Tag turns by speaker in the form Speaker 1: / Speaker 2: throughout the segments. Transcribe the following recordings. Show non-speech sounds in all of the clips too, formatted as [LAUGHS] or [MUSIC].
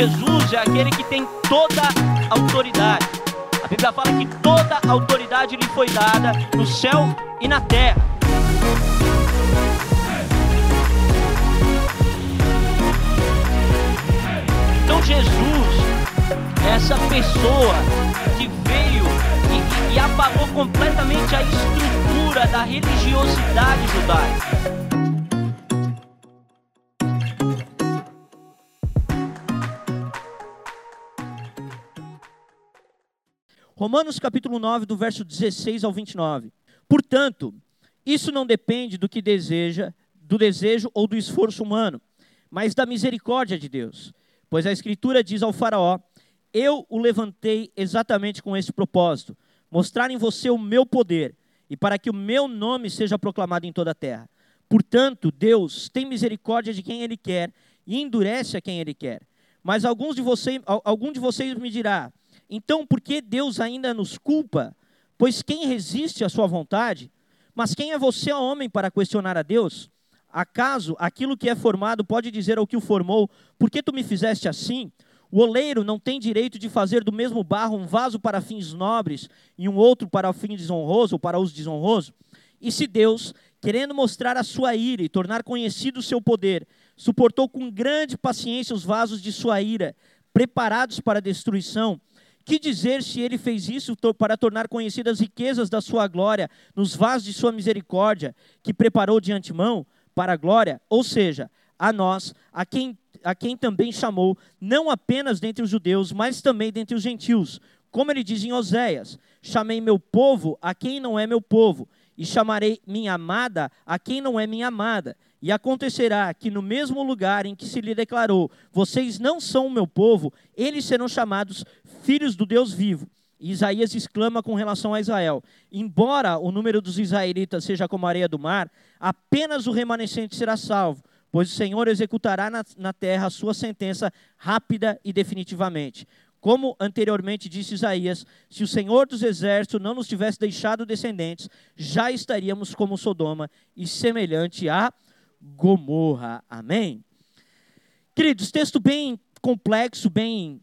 Speaker 1: Jesus é aquele que tem toda a autoridade. A Bíblia fala que toda a autoridade lhe foi dada no céu e na terra. Então Jesus é essa pessoa que veio e, e, e apagou completamente a estrutura da religiosidade judaica. Romanos capítulo 9, do verso 16 ao 29. Portanto, isso não depende do que deseja, do desejo ou do esforço humano, mas da misericórdia de Deus. Pois a Escritura diz ao Faraó: Eu o levantei exatamente com esse propósito, mostrar em você o meu poder e para que o meu nome seja proclamado em toda a terra. Portanto, Deus tem misericórdia de quem Ele quer e endurece a quem Ele quer. Mas alguns de vocês, algum de vocês me dirá: então, por que Deus ainda nos culpa? Pois quem resiste à sua vontade? Mas quem é você, homem, para questionar a Deus? Acaso aquilo que é formado pode dizer ao que o formou: Por que tu me fizeste assim? O oleiro não tem direito de fazer do mesmo barro um vaso para fins nobres e um outro para fim desonroso ou para uso desonroso? E se Deus, querendo mostrar a sua ira e tornar conhecido o seu poder, suportou com grande paciência os vasos de sua ira, preparados para destruição, que dizer se ele fez isso para tornar conhecidas as riquezas da sua glória nos vasos de sua misericórdia, que preparou de antemão para a glória? Ou seja, a nós, a quem, a quem também chamou, não apenas dentre os judeus, mas também dentre os gentios. Como ele diz em Oséias: Chamei meu povo a quem não é meu povo, e chamarei minha amada a quem não é minha amada. E acontecerá que no mesmo lugar em que se lhe declarou: Vocês não são o meu povo, eles serão chamados filhos do Deus vivo. E Isaías exclama com relação a Israel: Embora o número dos israelitas seja como a areia do mar, apenas o remanescente será salvo, pois o Senhor executará na, na terra a sua sentença rápida e definitivamente. Como anteriormente disse Isaías, se o Senhor dos exércitos não nos tivesse deixado descendentes, já estaríamos como Sodoma e semelhante a Gomorra. Amém? Queridos, texto bem complexo, bem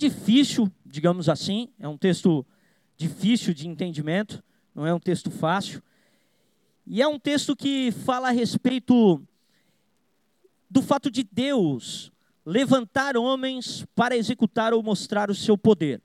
Speaker 1: difícil, digamos assim. É um texto difícil de entendimento, não é um texto fácil. E é um texto que fala a respeito do fato de Deus levantar homens para executar ou mostrar o seu poder.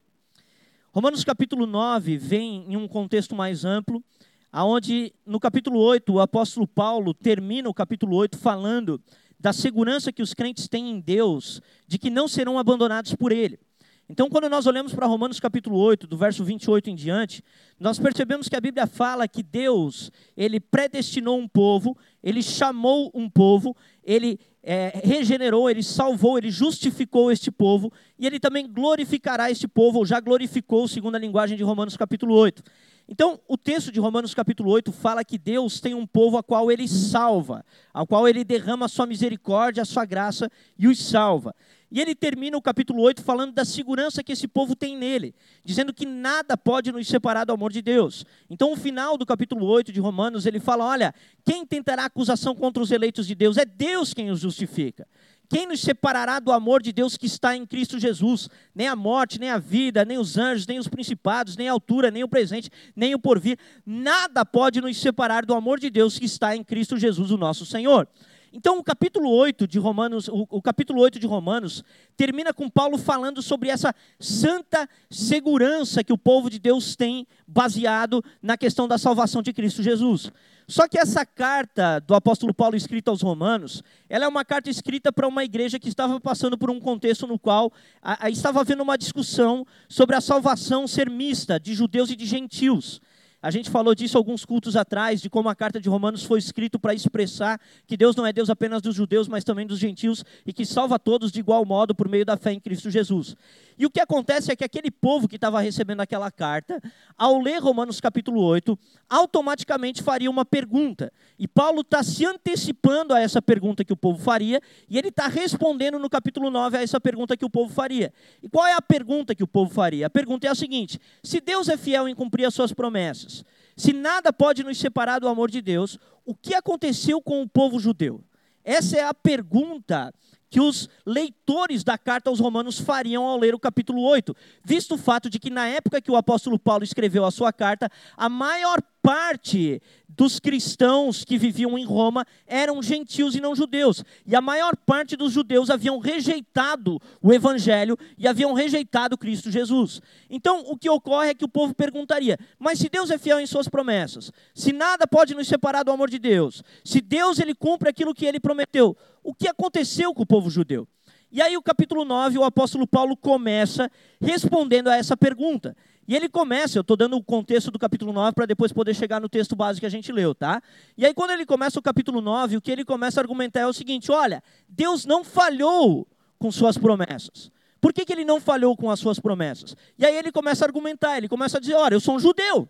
Speaker 1: Romanos capítulo 9 vem em um contexto mais amplo aonde no capítulo 8 o apóstolo Paulo termina o capítulo 8 falando da segurança que os crentes têm em Deus, de que não serão abandonados por ele. Então, quando nós olhamos para Romanos capítulo 8, do verso 28 em diante, nós percebemos que a Bíblia fala que Deus, ele predestinou um povo, ele chamou um povo, ele é, regenerou, ele salvou, ele justificou este povo, e ele também glorificará este povo, ou já glorificou, segundo a linguagem de Romanos capítulo 8. Então, o texto de Romanos capítulo 8 fala que Deus tem um povo a qual ele salva, ao qual ele derrama a sua misericórdia, a sua graça e os salva. E ele termina o capítulo 8 falando da segurança que esse povo tem nele, dizendo que nada pode nos separar do amor de Deus. Então, o final do capítulo 8 de Romanos, ele fala: olha, quem tentará acusação contra os eleitos de Deus? É Deus quem os justifica. Quem nos separará do amor de Deus que está em Cristo Jesus? Nem a morte, nem a vida, nem os anjos, nem os principados, nem a altura, nem o presente, nem o porvir. Nada pode nos separar do amor de Deus que está em Cristo Jesus, o nosso Senhor. Então, o capítulo 8 de Romanos, o, o, capítulo 8 de Romanos termina com Paulo falando sobre essa santa segurança que o povo de Deus tem baseado na questão da salvação de Cristo Jesus. Só que essa carta do apóstolo Paulo escrita aos Romanos, ela é uma carta escrita para uma igreja que estava passando por um contexto no qual a, a, estava havendo uma discussão sobre a salvação ser mista de judeus e de gentios. A gente falou disso alguns cultos atrás, de como a carta de Romanos foi escrita para expressar que Deus não é Deus apenas dos judeus, mas também dos gentios e que salva todos de igual modo por meio da fé em Cristo Jesus. E o que acontece é que aquele povo que estava recebendo aquela carta, ao ler Romanos capítulo 8, automaticamente faria uma pergunta. E Paulo está se antecipando a essa pergunta que o povo faria, e ele está respondendo no capítulo 9 a essa pergunta que o povo faria. E qual é a pergunta que o povo faria? A pergunta é a seguinte: se Deus é fiel em cumprir as suas promessas, se nada pode nos separar do amor de Deus, o que aconteceu com o povo judeu? Essa é a pergunta que os leitores da carta aos Romanos fariam ao ler o capítulo 8, visto o fato de que na época que o apóstolo Paulo escreveu a sua carta, a maior parte dos cristãos que viviam em Roma eram gentios e não judeus. E a maior parte dos judeus haviam rejeitado o evangelho e haviam rejeitado Cristo Jesus. Então, o que ocorre é que o povo perguntaria: "Mas se Deus é fiel em suas promessas, se nada pode nos separar do amor de Deus, se Deus ele cumpre aquilo que ele prometeu, o que aconteceu com o povo judeu?" E aí, o capítulo 9, o apóstolo Paulo começa respondendo a essa pergunta. E ele começa, eu estou dando o contexto do capítulo 9 para depois poder chegar no texto básico que a gente leu, tá? E aí, quando ele começa o capítulo 9, o que ele começa a argumentar é o seguinte: olha, Deus não falhou com suas promessas. Por que, que ele não falhou com as suas promessas? E aí ele começa a argumentar, ele começa a dizer: olha, eu sou um judeu.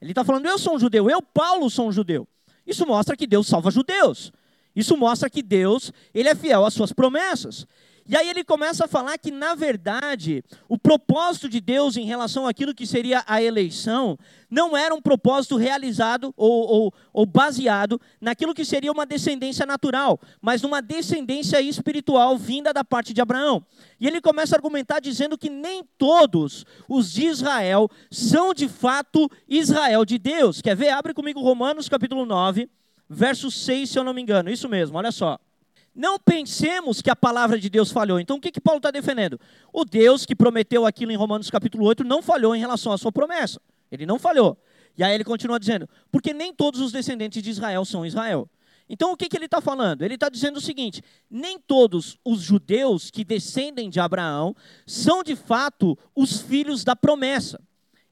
Speaker 1: Ele está falando, eu sou um judeu, eu, Paulo, sou um judeu. Isso mostra que Deus salva judeus. Isso mostra que Deus, ele é fiel às suas promessas. E aí ele começa a falar que, na verdade, o propósito de Deus em relação àquilo que seria a eleição não era um propósito realizado ou, ou, ou, baseado naquilo que seria uma descendência natural, mas numa descendência espiritual vinda da parte de Abraão. E ele começa a argumentar dizendo que nem todos os de Israel são de fato Israel de Deus. Quer ver? Abre comigo Romanos capítulo 9, verso 6, se eu não me engano. Isso mesmo, olha só. Não pensemos que a palavra de Deus falhou. Então o que, que Paulo está defendendo? O Deus que prometeu aquilo em Romanos capítulo 8 não falhou em relação à sua promessa. Ele não falhou. E aí ele continua dizendo: porque nem todos os descendentes de Israel são Israel. Então o que, que ele está falando? Ele está dizendo o seguinte: nem todos os judeus que descendem de Abraão são de fato os filhos da promessa.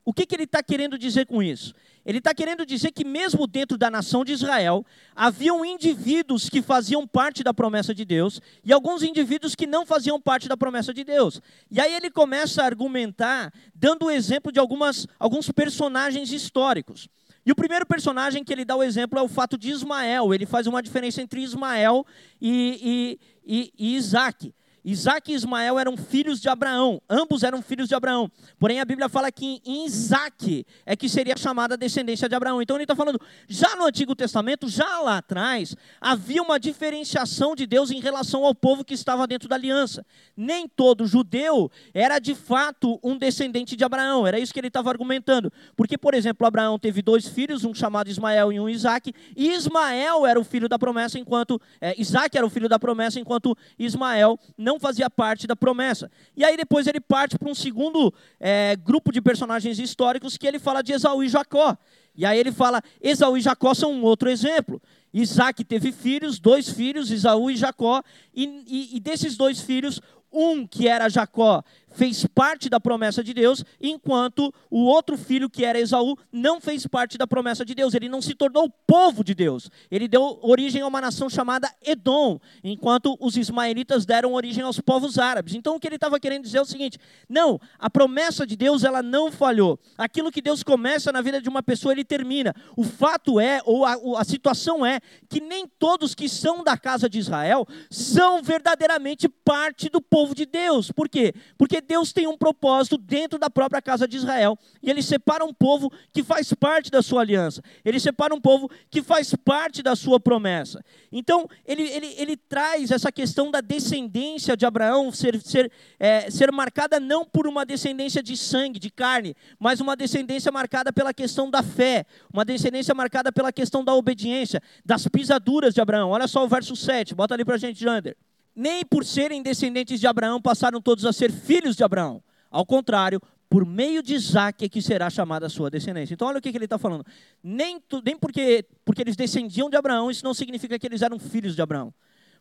Speaker 1: O que, que ele está querendo dizer com isso? Ele está querendo dizer que, mesmo dentro da nação de Israel, haviam indivíduos que faziam parte da promessa de Deus e alguns indivíduos que não faziam parte da promessa de Deus. E aí ele começa a argumentar, dando o exemplo de algumas, alguns personagens históricos. E o primeiro personagem que ele dá o exemplo é o fato de Ismael. Ele faz uma diferença entre Ismael e, e, e, e Isaac. Isaac e Ismael eram filhos de Abraão, ambos eram filhos de Abraão. Porém, a Bíblia fala que em Isaac é que seria chamada a descendência de Abraão. Então, ele está falando, já no Antigo Testamento, já lá atrás, havia uma diferenciação de Deus em relação ao povo que estava dentro da aliança. Nem todo judeu era de fato um descendente de Abraão, era isso que ele estava argumentando. Porque, por exemplo, Abraão teve dois filhos, um chamado Ismael e um Isaac, e Ismael era o filho da promessa, enquanto é, Isaac era o filho da promessa, enquanto Ismael não fazia parte da promessa. E aí depois ele parte para um segundo é, grupo de personagens históricos que ele fala de Esaú e Jacó. E aí ele fala, Esaú e Jacó são um outro exemplo. Isaac teve filhos, dois filhos, Esaú e Jacó, e, e, e desses dois filhos, um que era Jacó fez parte da promessa de Deus, enquanto o outro filho, que era Esaú, não fez parte da promessa de Deus. Ele não se tornou povo de Deus. Ele deu origem a uma nação chamada Edom, enquanto os ismaelitas deram origem aos povos árabes. Então o que ele estava querendo dizer é o seguinte: não, a promessa de Deus ela não falhou. Aquilo que Deus começa na vida de uma pessoa, ele termina. O fato é, ou a, a situação é, que nem todos que são da casa de Israel são verdadeiramente parte do povo de Deus. Por quê? Porque Deus tem um propósito dentro da própria casa de Israel. E ele separa um povo que faz parte da sua aliança. Ele separa um povo que faz parte da sua promessa. Então, ele, ele, ele traz essa questão da descendência de Abraão ser, ser, é, ser marcada não por uma descendência de sangue, de carne, mas uma descendência marcada pela questão da fé, uma descendência marcada pela questão da obediência, das pisaduras de Abraão. Olha só o verso 7, bota ali para a gente, Jander nem por serem descendentes de Abraão passaram todos a ser filhos de Abraão. Ao contrário, por meio de Isaac é que será chamada a sua descendência. Então, olha o que, ele está falando. Nem, tu, nem porque, porque eles descendiam de Abraão, isso não significa que eles eram filhos de Abraão.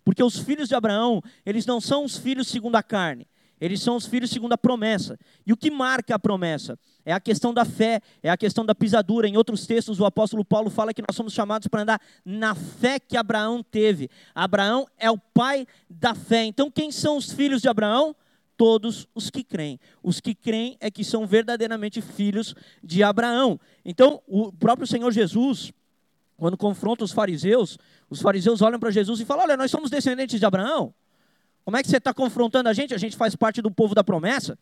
Speaker 1: Porque os filhos de Abraão, eles não são os filhos segundo a carne. Eles são os filhos segundo a promessa. E o que marca a promessa? É a questão da fé, é a questão da pisadura. Em outros textos, o apóstolo Paulo fala que nós somos chamados para andar na fé que Abraão teve. Abraão é o pai da fé. Então, quem são os filhos de Abraão? Todos os que creem. Os que creem é que são verdadeiramente filhos de Abraão. Então, o próprio Senhor Jesus, quando confronta os fariseus, os fariseus olham para Jesus e falam: Olha, nós somos descendentes de Abraão. Como é que você está confrontando a gente? A gente faz parte do povo da promessa.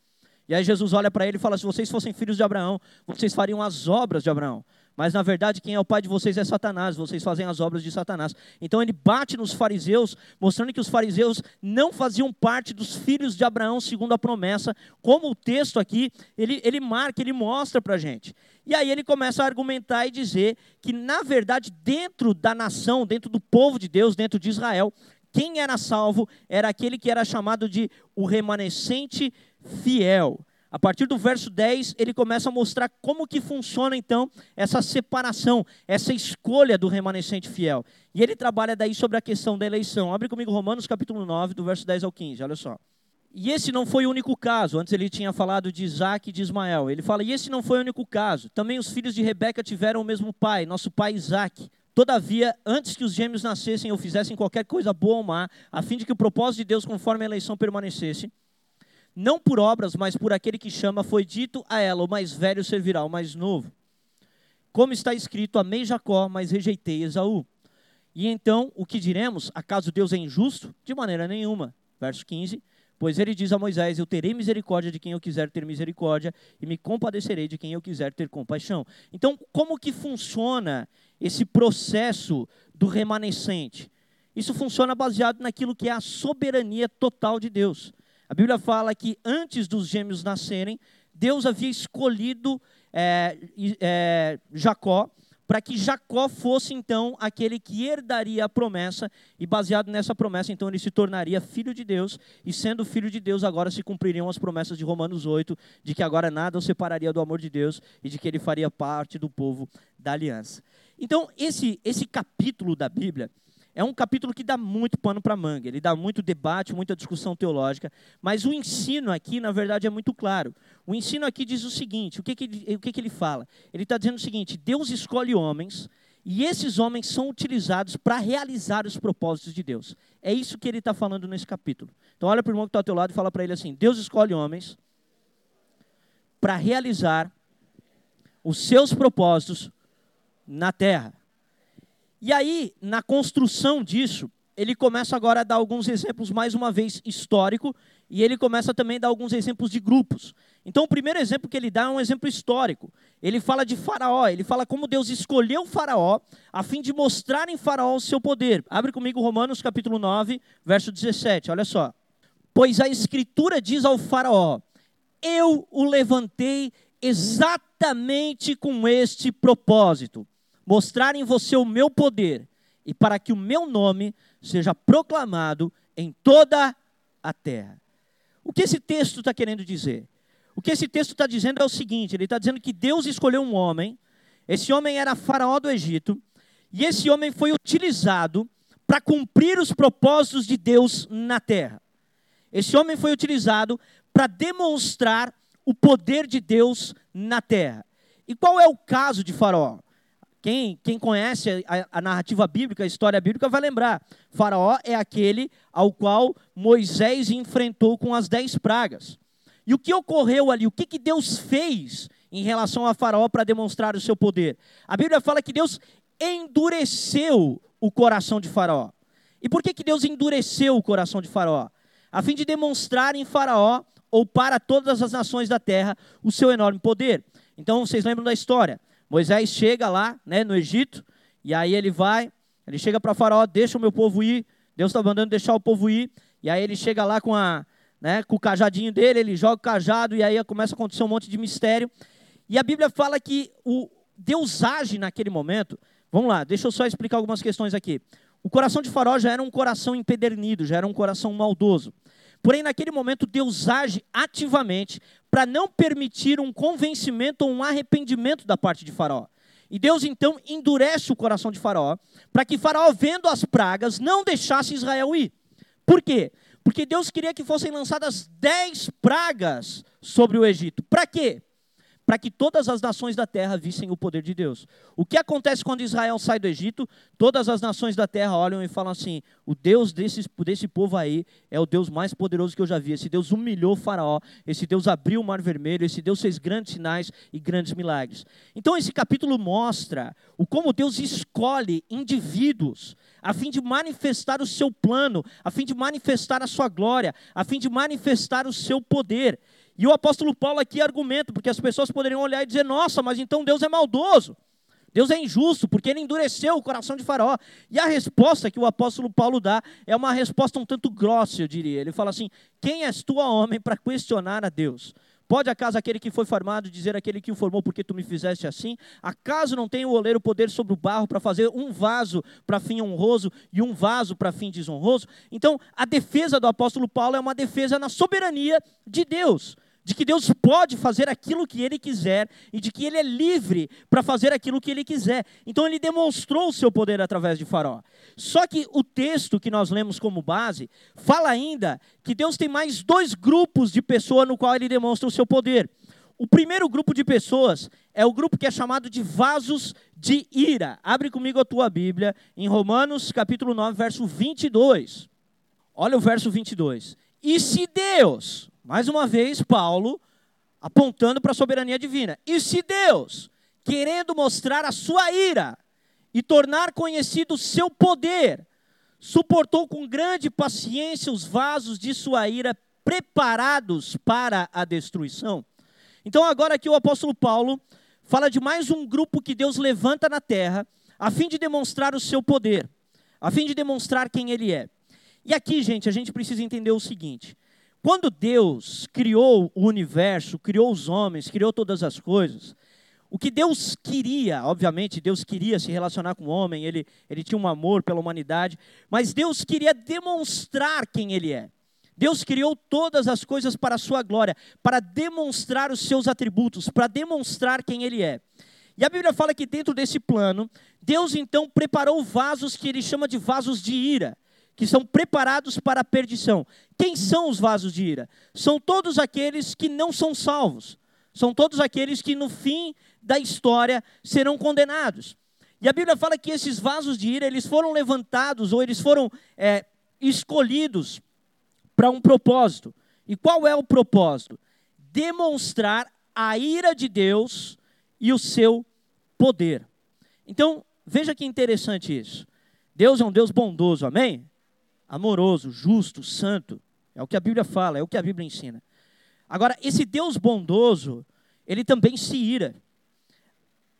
Speaker 1: E aí Jesus olha para ele e fala: se vocês fossem filhos de Abraão, vocês fariam as obras de Abraão. Mas na verdade, quem é o pai de vocês é Satanás, vocês fazem as obras de Satanás. Então ele bate nos fariseus, mostrando que os fariseus não faziam parte dos filhos de Abraão segundo a promessa, como o texto aqui, ele, ele marca, ele mostra para a gente. E aí ele começa a argumentar e dizer que, na verdade, dentro da nação, dentro do povo de Deus, dentro de Israel, quem era salvo era aquele que era chamado de o remanescente fiel. A partir do verso 10, ele começa a mostrar como que funciona então essa separação, essa escolha do remanescente fiel. E ele trabalha daí sobre a questão da eleição. Abre comigo Romanos capítulo 9, do verso 10 ao 15, olha só. E esse não foi o único caso. Antes ele tinha falado de Isaac e de Ismael. Ele fala: E esse não foi o único caso. Também os filhos de Rebeca tiveram o mesmo pai, nosso pai Isaac. Todavia, antes que os gêmeos nascessem ou fizessem qualquer coisa boa ou má, a fim de que o propósito de Deus conforme a eleição permanecesse, não por obras, mas por aquele que chama, foi dito a ela: o mais velho servirá ao mais novo. Como está escrito: Amei Jacó, mas rejeitei Esaú. E então, o que diremos? Acaso Deus é injusto? De maneira nenhuma. Verso 15. Pois ele diz a Moisés: Eu terei misericórdia de quem eu quiser ter misericórdia, e me compadecerei de quem eu quiser ter compaixão. Então, como que funciona esse processo do remanescente? Isso funciona baseado naquilo que é a soberania total de Deus. A Bíblia fala que antes dos gêmeos nascerem, Deus havia escolhido é, é, Jacó para que Jacó fosse então aquele que herdaria a promessa, e baseado nessa promessa, então ele se tornaria filho de Deus, e sendo filho de Deus, agora se cumpririam as promessas de Romanos 8, de que agora nada o separaria do amor de Deus e de que ele faria parte do povo da aliança. Então, esse, esse capítulo da Bíblia é um capítulo que dá muito pano para manga, ele dá muito debate, muita discussão teológica, mas o ensino aqui, na verdade, é muito claro. O ensino aqui diz o seguinte: o que, que, ele, o que, que ele fala? Ele está dizendo o seguinte: Deus escolhe homens. E esses homens são utilizados para realizar os propósitos de Deus. É isso que ele está falando nesse capítulo. Então, olha para o irmão que está ao teu lado e fala para ele assim: Deus escolhe homens para realizar os seus propósitos na terra. E aí, na construção disso, ele começa agora a dar alguns exemplos, mais uma vez, histórico, e ele começa também a dar alguns exemplos de grupos. Então, o primeiro exemplo que ele dá é um exemplo histórico. Ele fala de Faraó, ele fala como Deus escolheu Faraó a fim de mostrar em Faraó o seu poder. Abre comigo Romanos capítulo 9, verso 17, olha só. Pois a Escritura diz ao Faraó: Eu o levantei exatamente com este propósito mostrar em você o meu poder e para que o meu nome seja proclamado em toda a terra. O que esse texto está querendo dizer? O que esse texto está dizendo é o seguinte: ele está dizendo que Deus escolheu um homem, esse homem era faraó do Egito, e esse homem foi utilizado para cumprir os propósitos de Deus na terra. Esse homem foi utilizado para demonstrar o poder de Deus na terra. E qual é o caso de Faraó? Quem, quem conhece a, a, narrativa bíblica, a história bíblica, vai lembrar. Faraó é aquele ao qual Moisés enfrentou com as dez pragas. E o que ocorreu ali? O que, que Deus fez em relação a Faraó para demonstrar o seu poder? A Bíblia fala que Deus endureceu o coração de Faraó. E por que, que Deus endureceu o coração de Faraó? A fim de demonstrar em Faraó, ou para todas as nações da terra, o seu enorme poder. Então, vocês lembram da história? Moisés chega lá, né, no Egito, e aí ele vai, ele chega para Faraó, deixa o meu povo ir, Deus está mandando deixar o povo ir, e aí ele chega lá com, a, né, com o cajadinho dele, ele joga o cajado, e aí começa a acontecer um monte de mistério. E a Bíblia fala que o Deus age naquele momento. Vamos lá, deixa eu só explicar algumas questões aqui. O coração de Faraó já era um coração empedernido, já era um coração maldoso. Porém, naquele momento, Deus age ativamente para não permitir um convencimento ou um arrependimento da parte de Faraó. E Deus então endurece o coração de Faraó, para que Faraó, vendo as pragas, não deixasse Israel ir. Por quê? Porque Deus queria que fossem lançadas dez pragas sobre o Egito. Para quê? Para que todas as nações da terra vissem o poder de Deus. O que acontece quando Israel sai do Egito? Todas as nações da terra olham e falam assim: o Deus desse, desse povo aí é o Deus mais poderoso que eu já vi. Esse Deus humilhou o Faraó, esse Deus abriu o Mar Vermelho, esse Deus fez grandes sinais e grandes milagres. Então, esse capítulo mostra o como Deus escolhe indivíduos a fim de manifestar o seu plano, a fim de manifestar a sua glória, a fim de manifestar o seu poder. E o apóstolo Paulo aqui argumenta, porque as pessoas poderiam olhar e dizer: nossa, mas então Deus é maldoso. Deus é injusto, porque ele endureceu o coração de Faraó. E a resposta que o apóstolo Paulo dá é uma resposta um tanto grossa, eu diria. Ele fala assim: Quem és tu, homem, para questionar a Deus? Pode acaso aquele que foi formado dizer aquele que o formou porque tu me fizeste assim? Acaso não tem o oleiro poder sobre o barro para fazer um vaso para fim honroso e um vaso para fim desonroso? Então, a defesa do apóstolo Paulo é uma defesa na soberania de Deus de que Deus pode fazer aquilo que ele quiser e de que ele é livre para fazer aquilo que ele quiser. Então ele demonstrou o seu poder através de Faraó. Só que o texto que nós lemos como base fala ainda que Deus tem mais dois grupos de pessoas no qual ele demonstra o seu poder. O primeiro grupo de pessoas é o grupo que é chamado de vasos de ira. Abre comigo a tua Bíblia em Romanos capítulo 9, verso 22. Olha o verso 22. E se Deus, mais uma vez, Paulo apontando para a soberania divina. E se Deus, querendo mostrar a sua ira e tornar conhecido o seu poder, suportou com grande paciência os vasos de sua ira preparados para a destruição. Então, agora aqui o apóstolo Paulo fala de mais um grupo que Deus levanta na terra, a fim de demonstrar o seu poder, a fim de demonstrar quem ele é. E aqui, gente, a gente precisa entender o seguinte: quando Deus criou o universo, criou os homens, criou todas as coisas, o que Deus queria, obviamente, Deus queria se relacionar com o homem, ele, ele tinha um amor pela humanidade, mas Deus queria demonstrar quem Ele é. Deus criou todas as coisas para a sua glória, para demonstrar os seus atributos, para demonstrar quem Ele é. E a Bíblia fala que dentro desse plano, Deus então preparou vasos que ele chama de vasos de ira que são preparados para a perdição. Quem são os vasos de ira? São todos aqueles que não são salvos. São todos aqueles que no fim da história serão condenados. E a Bíblia fala que esses vasos de ira, eles foram levantados ou eles foram é, escolhidos para um propósito. E qual é o propósito? Demonstrar a ira de Deus e o seu poder. Então, veja que interessante isso. Deus é um Deus bondoso, amém? Amoroso, justo, santo. É o que a Bíblia fala, é o que a Bíblia ensina. Agora, esse Deus bondoso, ele também se ira.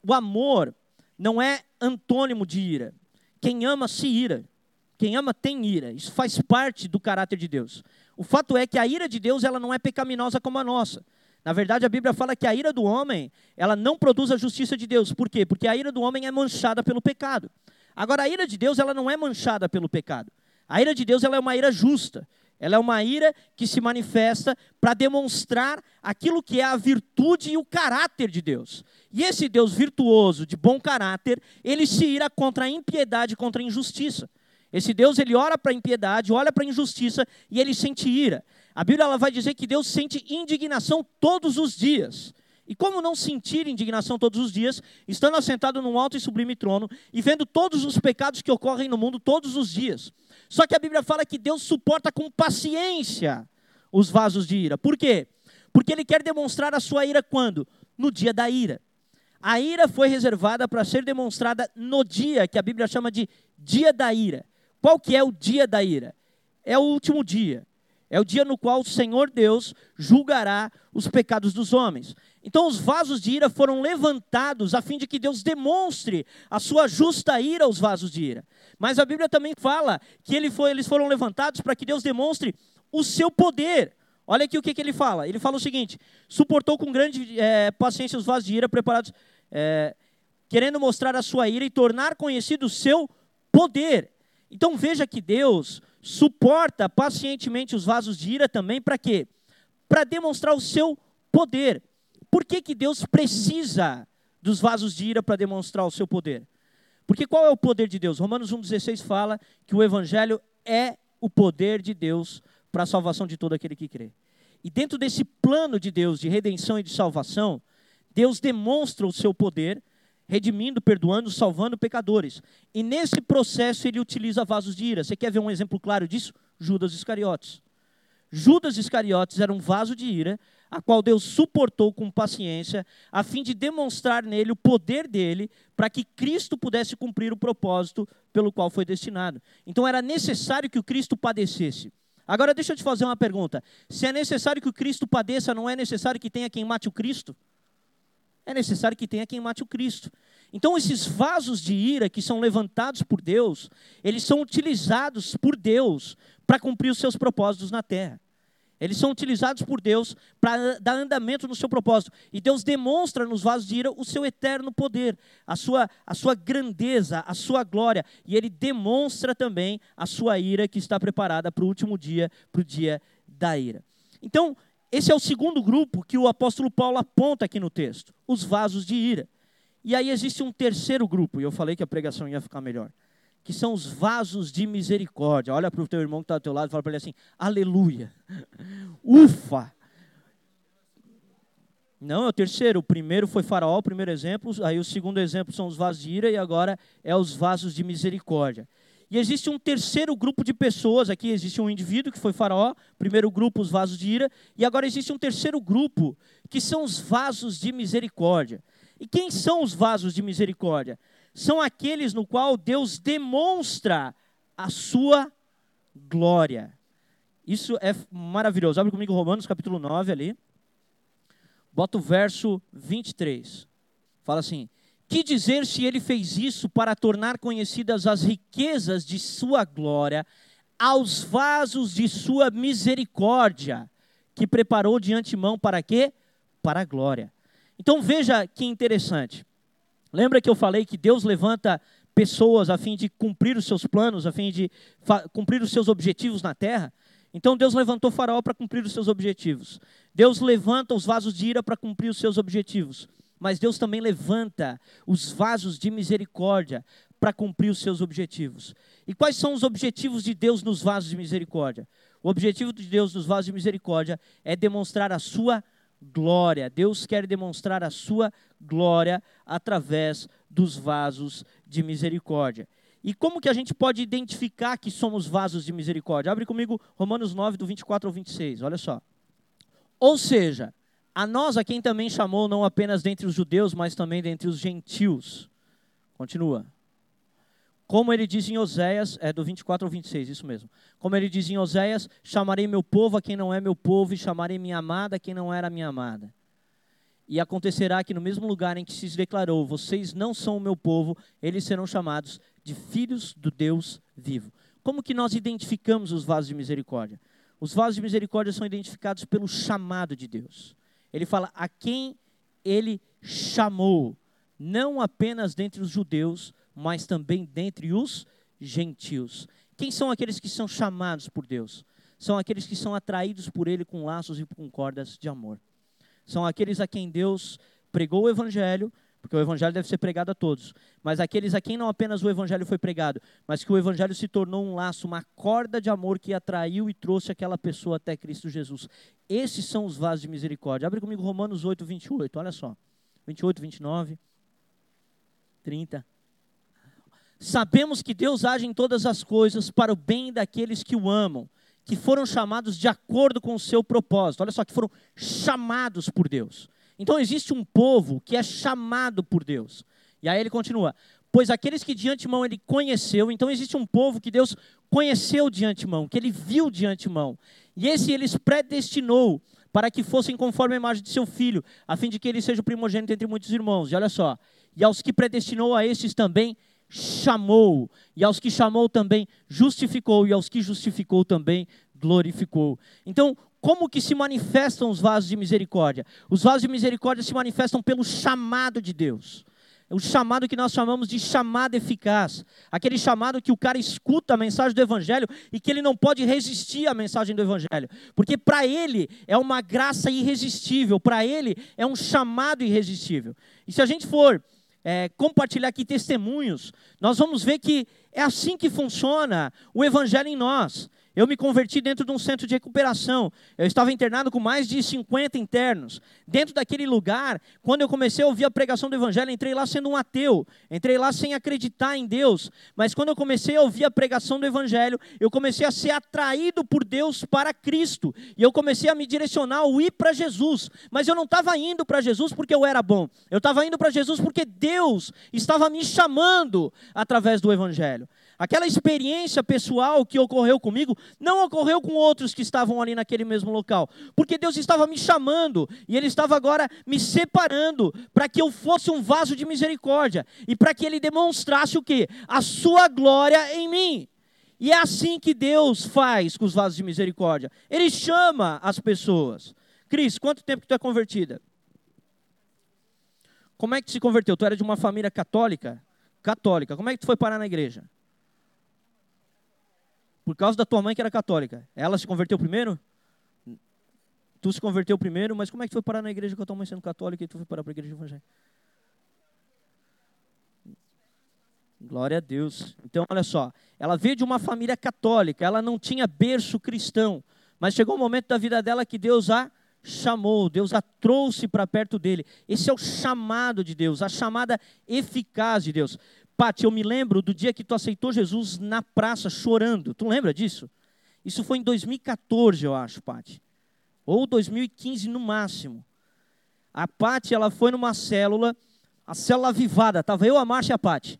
Speaker 1: O amor não é antônimo de ira. Quem ama se ira. Quem ama tem ira. Isso faz parte do caráter de Deus. O fato é que a ira de Deus ela não é pecaminosa como a nossa. Na verdade, a Bíblia fala que a ira do homem, ela não produz a justiça de Deus. Por quê? Porque a ira do homem é manchada pelo pecado. Agora, a ira de Deus, ela não é manchada pelo pecado. A ira de Deus ela é uma ira justa. Ela é uma ira que se manifesta para demonstrar aquilo que é a virtude e o caráter de Deus. E esse Deus virtuoso, de bom caráter, ele se ira contra a impiedade, contra a injustiça. Esse Deus, ele ora para a impiedade, olha para a injustiça e ele sente ira. A Bíblia ela vai dizer que Deus sente indignação todos os dias. E como não sentir indignação todos os dias, estando assentado num alto e sublime trono e vendo todos os pecados que ocorrem no mundo todos os dias? Só que a Bíblia fala que Deus suporta com paciência os vasos de ira. Por quê? Porque ele quer demonstrar a sua ira quando? No dia da ira. A ira foi reservada para ser demonstrada no dia que a Bíblia chama de dia da ira. Qual que é o dia da ira? É o último dia. É o dia no qual o Senhor Deus julgará os pecados dos homens. Então os vasos de ira foram levantados a fim de que Deus demonstre a sua justa ira aos vasos de ira. Mas a Bíblia também fala que ele foi, eles foram levantados para que Deus demonstre o seu poder. Olha aqui o que, que ele fala. Ele fala o seguinte: suportou com grande é, paciência os vasos de ira preparados, é, querendo mostrar a sua ira e tornar conhecido o seu poder. Então veja que Deus suporta pacientemente os vasos de ira também para quê? Para demonstrar o seu poder. Por que, que Deus precisa dos vasos de ira para demonstrar o seu poder? Porque qual é o poder de Deus? Romanos 1,16 fala que o Evangelho é o poder de Deus para a salvação de todo aquele que crê. E dentro desse plano de Deus de redenção e de salvação, Deus demonstra o seu poder, redimindo, perdoando, salvando pecadores. E nesse processo ele utiliza vasos de ira. Você quer ver um exemplo claro disso? Judas Iscariotes. Judas Iscariotes era um vaso de ira, a qual Deus suportou com paciência, a fim de demonstrar nele o poder dele, para que Cristo pudesse cumprir o propósito pelo qual foi destinado. Então era necessário que o Cristo padecesse. Agora deixa eu te fazer uma pergunta: se é necessário que o Cristo padeça, não é necessário que tenha quem mate o Cristo? É necessário que tenha quem mate o Cristo. Então, esses vasos de ira que são levantados por Deus, eles são utilizados por Deus para cumprir os seus propósitos na terra. Eles são utilizados por Deus para dar andamento no seu propósito. E Deus demonstra nos vasos de ira o seu eterno poder, a sua, a sua grandeza, a sua glória. E ele demonstra também a sua ira que está preparada para o último dia, para o dia da ira. Então, esse é o segundo grupo que o apóstolo Paulo aponta aqui no texto: os vasos de ira. E aí existe um terceiro grupo, e eu falei que a pregação ia ficar melhor que são os vasos de misericórdia. Olha para o teu irmão que está ao teu lado e fala para ele assim: Aleluia, [LAUGHS] ufa. Não, é o terceiro. O primeiro foi Faraó, o primeiro exemplo. Aí o segundo exemplo são os vasos de ira e agora é os vasos de misericórdia. E existe um terceiro grupo de pessoas. Aqui existe um indivíduo que foi Faraó, primeiro grupo, os vasos de ira. E agora existe um terceiro grupo, que são os vasos de misericórdia. E quem são os vasos de misericórdia? são aqueles no qual Deus demonstra a sua glória. Isso é maravilhoso. Abre comigo Romanos capítulo 9 ali. Bota o verso 23. Fala assim: Que dizer se ele fez isso para tornar conhecidas as riquezas de sua glória aos vasos de sua misericórdia, que preparou de antemão para quê? Para a glória. Então veja que interessante. Lembra que eu falei que Deus levanta pessoas a fim de cumprir os seus planos, a fim de cumprir os seus objetivos na terra? Então Deus levantou Faraó para cumprir os seus objetivos. Deus levanta os vasos de ira para cumprir os seus objetivos. Mas Deus também levanta os vasos de misericórdia para cumprir os seus objetivos. E quais são os objetivos de Deus nos vasos de misericórdia? O objetivo de Deus nos vasos de misericórdia é demonstrar a sua glória. Deus quer demonstrar a sua glória através dos vasos de misericórdia. E como que a gente pode identificar que somos vasos de misericórdia? Abre comigo Romanos 9, do 24 ao 26, olha só. Ou seja, a nós a quem também chamou não apenas dentre os judeus, mas também dentre os gentios. Continua. Como ele diz em Oséias, é do 24 ao 26, isso mesmo. Como ele diz em Oséias: chamarei meu povo a quem não é meu povo, e chamarei minha amada a quem não era minha amada. E acontecerá que no mesmo lugar em que se declarou: vocês não são o meu povo, eles serão chamados de filhos do Deus vivo. Como que nós identificamos os vasos de misericórdia? Os vasos de misericórdia são identificados pelo chamado de Deus. Ele fala a quem ele chamou, não apenas dentre os judeus, mas também dentre os gentios. Quem são aqueles que são chamados por Deus? São aqueles que são atraídos por Ele com laços e com cordas de amor. São aqueles a quem Deus pregou o Evangelho, porque o Evangelho deve ser pregado a todos, mas aqueles a quem não apenas o Evangelho foi pregado, mas que o Evangelho se tornou um laço, uma corda de amor que atraiu e trouxe aquela pessoa até Cristo Jesus. Esses são os vasos de misericórdia. Abre comigo Romanos 8, 28, olha só. 28, 29, 30. Sabemos que Deus age em todas as coisas para o bem daqueles que o amam, que foram chamados de acordo com o seu propósito. Olha só, que foram chamados por Deus. Então existe um povo que é chamado por Deus. E aí ele continua: Pois aqueles que de antemão ele conheceu, então existe um povo que Deus conheceu de antemão, que ele viu de antemão. E esse eles predestinou para que fossem conforme a imagem de seu filho, a fim de que ele seja o primogênito entre muitos irmãos. E olha só: E aos que predestinou a estes também chamou, e aos que chamou também justificou, e aos que justificou também glorificou. Então, como que se manifestam os vasos de misericórdia? Os vasos de misericórdia se manifestam pelo chamado de Deus. O chamado que nós chamamos de chamado eficaz. Aquele chamado que o cara escuta a mensagem do Evangelho e que ele não pode resistir à mensagem do Evangelho. Porque para ele é uma graça irresistível, para ele é um chamado irresistível. E se a gente for é, compartilhar aqui testemunhos, nós vamos ver que é assim que funciona o Evangelho em nós. Eu me converti dentro de um centro de recuperação. Eu estava internado com mais de 50 internos. Dentro daquele lugar, quando eu comecei a ouvir a pregação do Evangelho, entrei lá sendo um ateu. Entrei lá sem acreditar em Deus. Mas quando eu comecei a ouvir a pregação do Evangelho, eu comecei a ser atraído por Deus para Cristo. E eu comecei a me direcionar ao ir para Jesus. Mas eu não estava indo para Jesus porque eu era bom. Eu estava indo para Jesus porque Deus estava me chamando através do Evangelho. Aquela experiência pessoal que ocorreu comigo não ocorreu com outros que estavam ali naquele mesmo local, porque Deus estava me chamando e Ele estava agora me separando para que eu fosse um vaso de misericórdia e para que Ele demonstrasse o que? A Sua glória em mim. E é assim que Deus faz com os vasos de misericórdia. Ele chama as pessoas. Cris, quanto tempo que tu é convertida? Como é que tu se converteu? Tu era de uma família católica? Católica. Como é que tu foi parar na igreja? Por causa da tua mãe que era católica. Ela se converteu primeiro? Tu se converteu primeiro, mas como é que tu foi parar na igreja com a tua mãe sendo católica e tu foi parar para a igreja evangélica? Glória a Deus. Então, olha só, ela veio de uma família católica, ela não tinha berço cristão, mas chegou um momento da vida dela que Deus a chamou, Deus a trouxe para perto dele. Esse é o chamado de Deus, a chamada eficaz de Deus. Pati, eu me lembro do dia que tu aceitou Jesus na praça chorando. Tu lembra disso? Isso foi em 2014, eu acho, Pati. Ou 2015 no máximo. A Pati, ela foi numa célula, a célula avivada, tava eu, a Márcia e a Pati.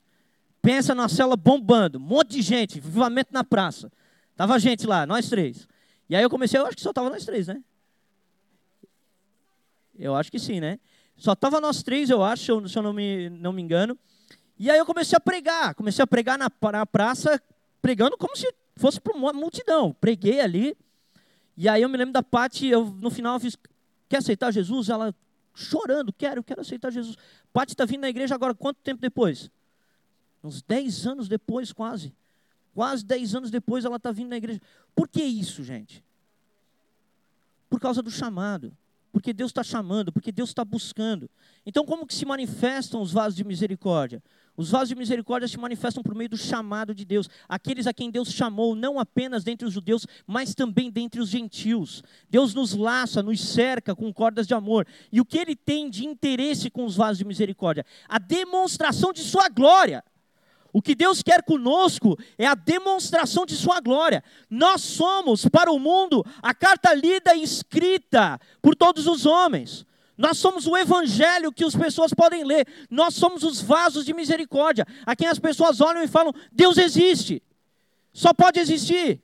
Speaker 1: Pensa na célula bombando, um monte de gente, vivamento na praça. Tava gente lá, nós três. E aí eu comecei, eu acho que só tava nós três, né? Eu acho que sim, né? Só tava nós três, eu acho, se eu não me, não me engano. E aí eu comecei a pregar, comecei a pregar na, praça, pregando como se fosse para uma multidão. Preguei ali. E aí eu me lembro da Pati, eu no final eu fiz, quer aceitar Jesus? Ela chorando, quero, quero aceitar Jesus. Pati está vindo na igreja agora, quanto tempo depois? Uns 10 anos depois, quase. Quase 10 anos depois ela está vindo na igreja. Por que isso, gente? Por causa do chamado porque Deus está chamando, porque Deus está buscando. Então, como que se manifestam os vasos de misericórdia? Os vasos de misericórdia se manifestam por meio do chamado de Deus, aqueles a quem Deus chamou, não apenas dentre os judeus, mas também dentre os gentios. Deus nos laça, nos cerca com cordas de amor. E o que ele tem de interesse com os vasos de misericórdia? A demonstração de sua glória. O que Deus quer conosco é a demonstração de Sua glória. Nós somos para o mundo a carta lida e escrita por todos os homens. Nós somos o evangelho que as pessoas podem ler. Nós somos os vasos de misericórdia, a quem as pessoas olham e falam: Deus existe. Só pode existir.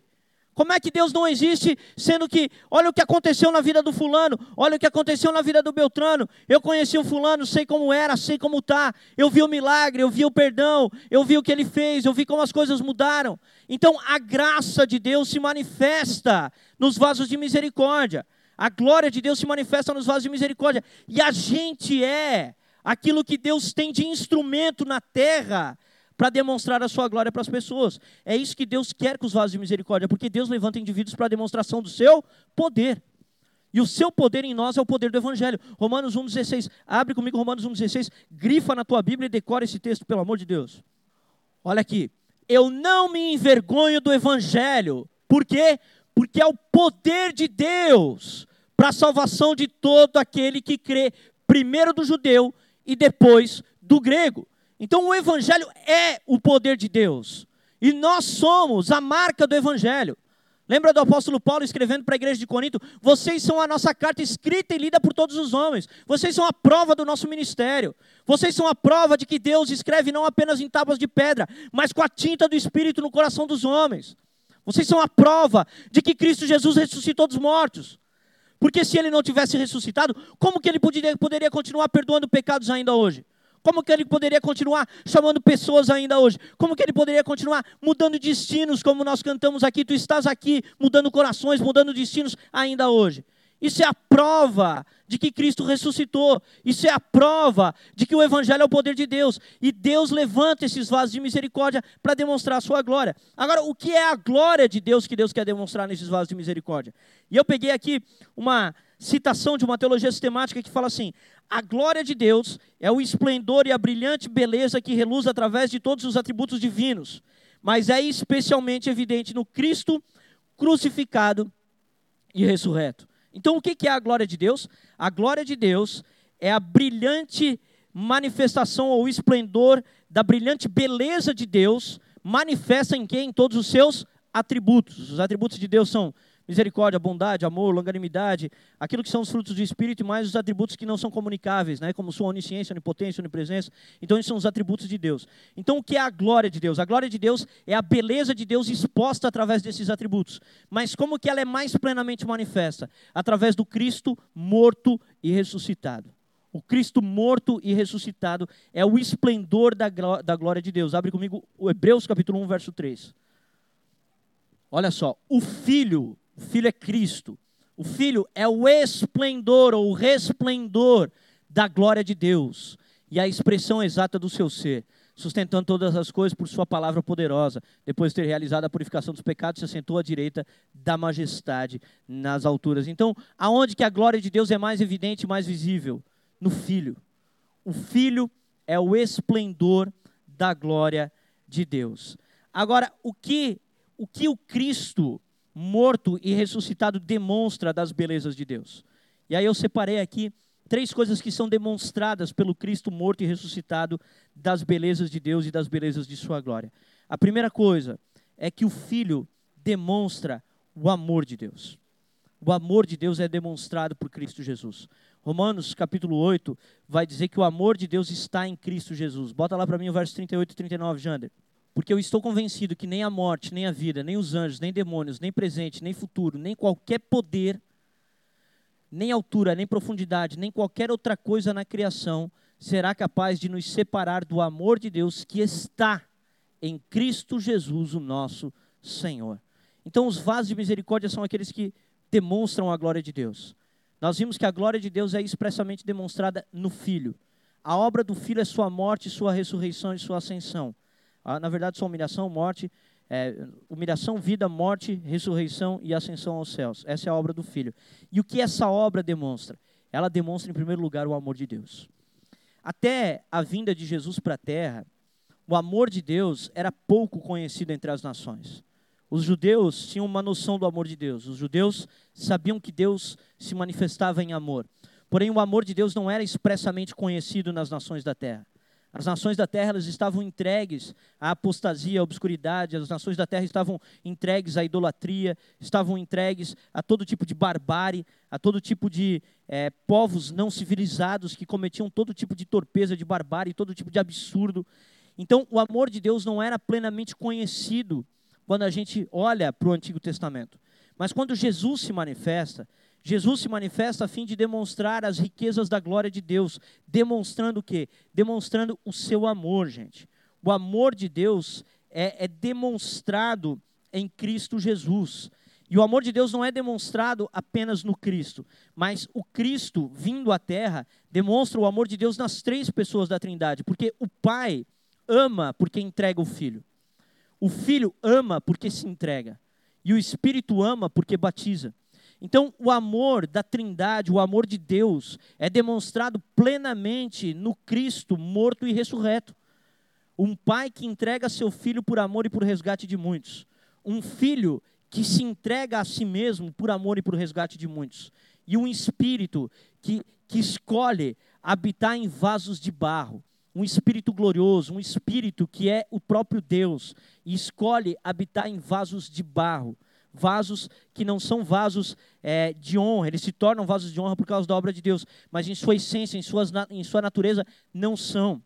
Speaker 1: Como é que Deus não existe, sendo que, olha o que aconteceu na vida do fulano, olha o que aconteceu na vida do Beltrano. Eu conheci o fulano, sei como era, sei como está. Eu vi o milagre, eu vi o perdão, eu vi o que ele fez, eu vi como as coisas mudaram. Então, a graça de Deus se manifesta nos vasos de misericórdia. A glória de Deus se manifesta nos vasos de misericórdia. E a gente é aquilo que Deus tem de instrumento na terra para demonstrar a sua glória para as pessoas. É isso que Deus quer com os vasos de misericórdia, porque Deus levanta indivíduos para a demonstração do seu poder. E o seu poder em nós é o poder do Evangelho. Romanos 1,16. Abre comigo Romanos 1,16. Grifa na tua Bíblia e decora esse texto, pelo amor de Deus. Olha aqui. Eu não me envergonho do Evangelho. Por quê? Porque é o poder de Deus para a salvação de todo aquele que crê, primeiro do judeu e depois do grego. Então o Evangelho é o poder de Deus. E nós somos a marca do Evangelho. Lembra do apóstolo Paulo escrevendo para a igreja de Corinto? Vocês são a nossa carta escrita e lida por todos os homens. Vocês são a prova do nosso ministério. Vocês são a prova de que Deus escreve não apenas em tábuas de pedra, mas com a tinta do Espírito no coração dos homens. Vocês são a prova de que Cristo Jesus ressuscitou dos mortos. Porque se ele não tivesse ressuscitado, como que ele poderia, continuar perdoando pecados ainda hoje? Como que ele poderia continuar chamando pessoas ainda hoje? Como que ele poderia continuar mudando destinos, como nós cantamos aqui? Tu estás aqui mudando corações, mudando destinos ainda hoje. Isso é a prova de que Cristo ressuscitou. Isso é a prova de que o Evangelho é o poder de Deus. E Deus levanta esses vasos de misericórdia para demonstrar a sua glória. Agora, o que é a glória de Deus que Deus quer demonstrar nesses vasos de misericórdia? E eu peguei aqui uma citação de uma teologia sistemática que fala assim: a glória de Deus é o esplendor e a brilhante beleza que reluz através de todos os atributos divinos, mas é especialmente evidente no Cristo crucificado e ressurreto. Então, o que é a glória de Deus? A glória de Deus é a brilhante manifestação ou esplendor da brilhante beleza de Deus, manifesta em quem? Em todos os seus atributos. Os atributos de Deus são misericórdia, bondade, amor, longanimidade, aquilo que são os frutos do Espírito e mais os atributos que não são comunicáveis, né? como sua onisciência, onipotência, onipresença. Então, esses são os atributos de Deus. Então, o que é a glória de Deus? A glória de Deus é a beleza de Deus exposta através desses atributos. Mas como que ela é mais plenamente manifesta? Através do Cristo morto e ressuscitado. O Cristo morto e ressuscitado é o esplendor da, da glória de Deus. Abre comigo o Hebreus capítulo 1, verso 3. Olha só, o Filho o Filho é Cristo. O Filho é o esplendor ou o resplendor da glória de Deus e a expressão exata do seu ser, sustentando todas as coisas por sua palavra poderosa. Depois de ter realizado a purificação dos pecados, se assentou à direita da majestade nas alturas. Então, aonde que a glória de Deus é mais evidente, mais visível? No Filho. O Filho é o esplendor da glória de Deus. Agora, o que o que o Cristo morto e ressuscitado demonstra das belezas de Deus. E aí eu separei aqui três coisas que são demonstradas pelo Cristo morto e ressuscitado das belezas de Deus e das belezas de sua glória. A primeira coisa é que o Filho demonstra o amor de Deus. O amor de Deus é demonstrado por Cristo Jesus. Romanos capítulo 8 vai dizer que o amor de Deus está em Cristo Jesus. Bota lá para mim o verso 38 e 39, Jander. Porque eu estou convencido que nem a morte, nem a vida, nem os anjos, nem demônios, nem presente, nem futuro, nem qualquer poder, nem altura, nem profundidade, nem qualquer outra coisa na criação será capaz de nos separar do amor de Deus que está em Cristo Jesus, o nosso Senhor. Então, os vasos de misericórdia são aqueles que demonstram a glória de Deus. Nós vimos que a glória de Deus é expressamente demonstrada no Filho. A obra do Filho é sua morte, sua ressurreição e sua ascensão. Ah, na verdade, são humilhação, morte, é, humilhação, vida, morte, ressurreição e ascensão aos céus. Essa é a obra do Filho. E o que essa obra demonstra? Ela demonstra, em primeiro lugar, o amor de Deus. Até a vinda de Jesus para a terra, o amor de Deus era pouco conhecido entre as nações. Os judeus tinham uma noção do amor de Deus. Os judeus sabiam que Deus se manifestava em amor. Porém, o amor de Deus não era expressamente conhecido nas nações da terra. As nações da terra elas estavam entregues à apostasia, à obscuridade, as nações da terra estavam entregues à idolatria, estavam entregues a todo tipo de barbárie, a todo tipo de é, povos não civilizados que cometiam todo tipo de torpeza, de barbárie, todo tipo de absurdo. Então, o amor de Deus não era plenamente conhecido quando a gente olha para o Antigo Testamento. Mas quando Jesus se manifesta, Jesus se manifesta a fim de demonstrar as riquezas da glória de Deus, demonstrando o quê? Demonstrando o seu amor, gente. O amor de Deus é, é demonstrado em Cristo Jesus. E o amor de Deus não é demonstrado apenas no Cristo, mas o Cristo vindo à terra demonstra o amor de Deus nas três pessoas da Trindade, porque o Pai ama porque entrega o Filho. O Filho ama porque se entrega. E o Espírito ama porque batiza. Então, o amor da Trindade, o amor de Deus, é demonstrado plenamente no Cristo morto e ressurreto. Um pai que entrega seu filho por amor e por resgate de muitos. Um filho que se entrega a si mesmo por amor e por resgate de muitos. E um espírito que, que escolhe habitar em vasos de barro. Um espírito glorioso, um espírito que é o próprio Deus e escolhe habitar em vasos de barro vasos que não são vasos é, de honra, eles se tornam vasos de honra por causa da obra de Deus, mas em sua essência, em, suas, em sua natureza, não são.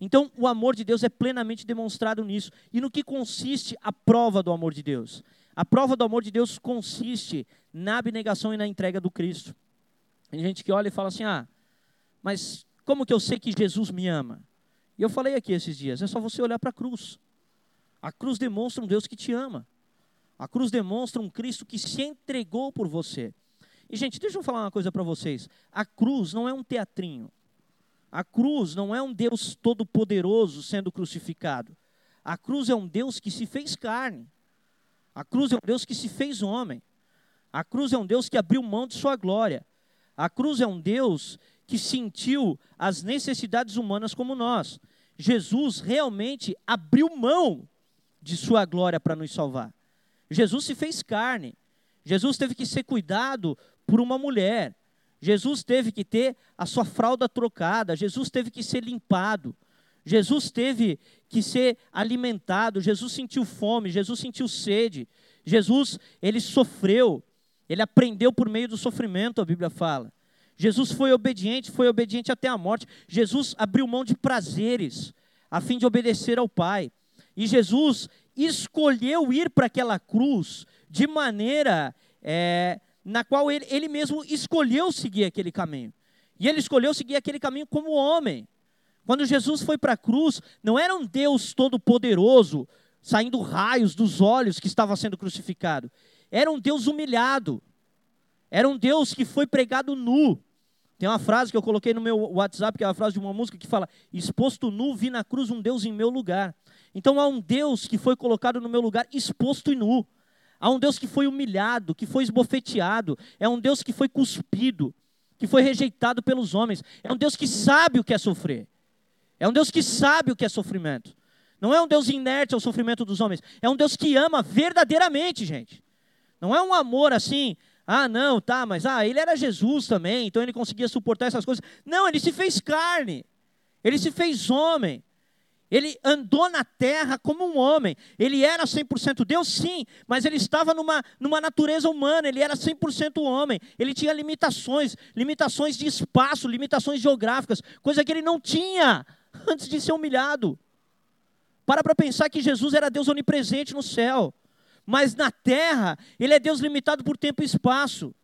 Speaker 1: Então, o amor de Deus é plenamente demonstrado nisso. E no que consiste a prova do amor de Deus? A prova do amor de Deus consiste na abnegação e na entrega do Cristo. Tem gente que olha e fala assim: ah, mas como que eu sei que Jesus me ama? E eu falei aqui esses dias: é só você olhar para a cruz. A cruz demonstra um Deus que te ama. A cruz demonstra um Cristo que se entregou por você. E, gente, deixa eu falar uma coisa para vocês. A cruz não é um teatrinho. A cruz não é um Deus todo-poderoso sendo crucificado. A cruz é um Deus que se fez carne. A cruz é um Deus que se fez homem. A cruz é um Deus que abriu mão de sua glória. A cruz é um Deus que sentiu as necessidades humanas como nós. Jesus realmente abriu mão de sua glória para nos salvar. Jesus se fez carne. Jesus teve que ser cuidado por uma mulher. Jesus teve que ter a sua fralda trocada. Jesus teve que ser limpado. Jesus teve que ser alimentado. Jesus sentiu fome. Jesus sentiu sede. Jesus, ele sofreu. Ele aprendeu por meio do sofrimento, a Bíblia fala. Jesus foi obediente, foi obediente até a morte. Jesus abriu mão de prazeres a fim de obedecer ao Pai. E Jesus escolheu ir para aquela cruz de maneira é, na qual ele, ele mesmo escolheu seguir aquele caminho. E ele escolheu seguir aquele caminho como homem. Quando Jesus foi para a cruz, não era um Deus todo-poderoso, saindo raios dos olhos que estava sendo crucificado. Era um Deus humilhado. Era um Deus que foi pregado nu. Tem uma frase que eu coloquei no meu WhatsApp, que é uma frase de uma música que fala: Exposto nu, vi na cruz um Deus em meu lugar. Então há um Deus que foi colocado no meu lugar, exposto e nu. Há um Deus que foi humilhado, que foi esbofeteado. É um Deus que foi cuspido, que foi rejeitado pelos homens. É um Deus que sabe o que é sofrer. É um Deus que sabe o que é sofrimento. Não é um Deus inerte ao sofrimento dos homens. É um Deus que ama verdadeiramente, gente. Não é um amor assim, ah, não, tá, mas ah, ele era Jesus também, então ele conseguia suportar essas coisas. Não, ele se fez carne. Ele se fez homem. Ele andou na terra como um homem. Ele era 100% Deus, sim, mas ele estava numa, numa natureza humana. Ele era 100% homem. Ele tinha limitações, limitações de espaço, limitações geográficas, coisa que ele não tinha antes de ser humilhado. Para para pensar que Jesus era Deus onipresente no céu, mas na terra ele é Deus limitado por tempo e espaço.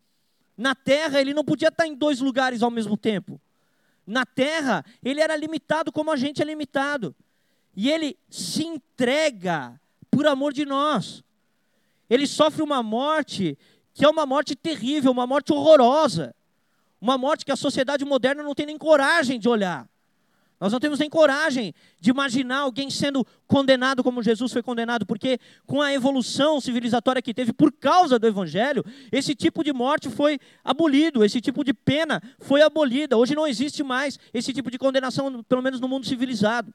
Speaker 1: Na terra ele não podia estar em dois lugares ao mesmo tempo. Na terra ele era limitado como a gente é limitado. E ele se entrega por amor de nós. Ele sofre uma morte que é uma morte terrível, uma morte horrorosa. Uma morte que a sociedade moderna não tem nem coragem de olhar. Nós não temos nem coragem de imaginar alguém sendo condenado como Jesus foi condenado, porque com a evolução civilizatória que teve por causa do Evangelho, esse tipo de morte foi abolido, esse tipo de pena foi abolida. Hoje não existe mais esse tipo de condenação, pelo menos no mundo civilizado.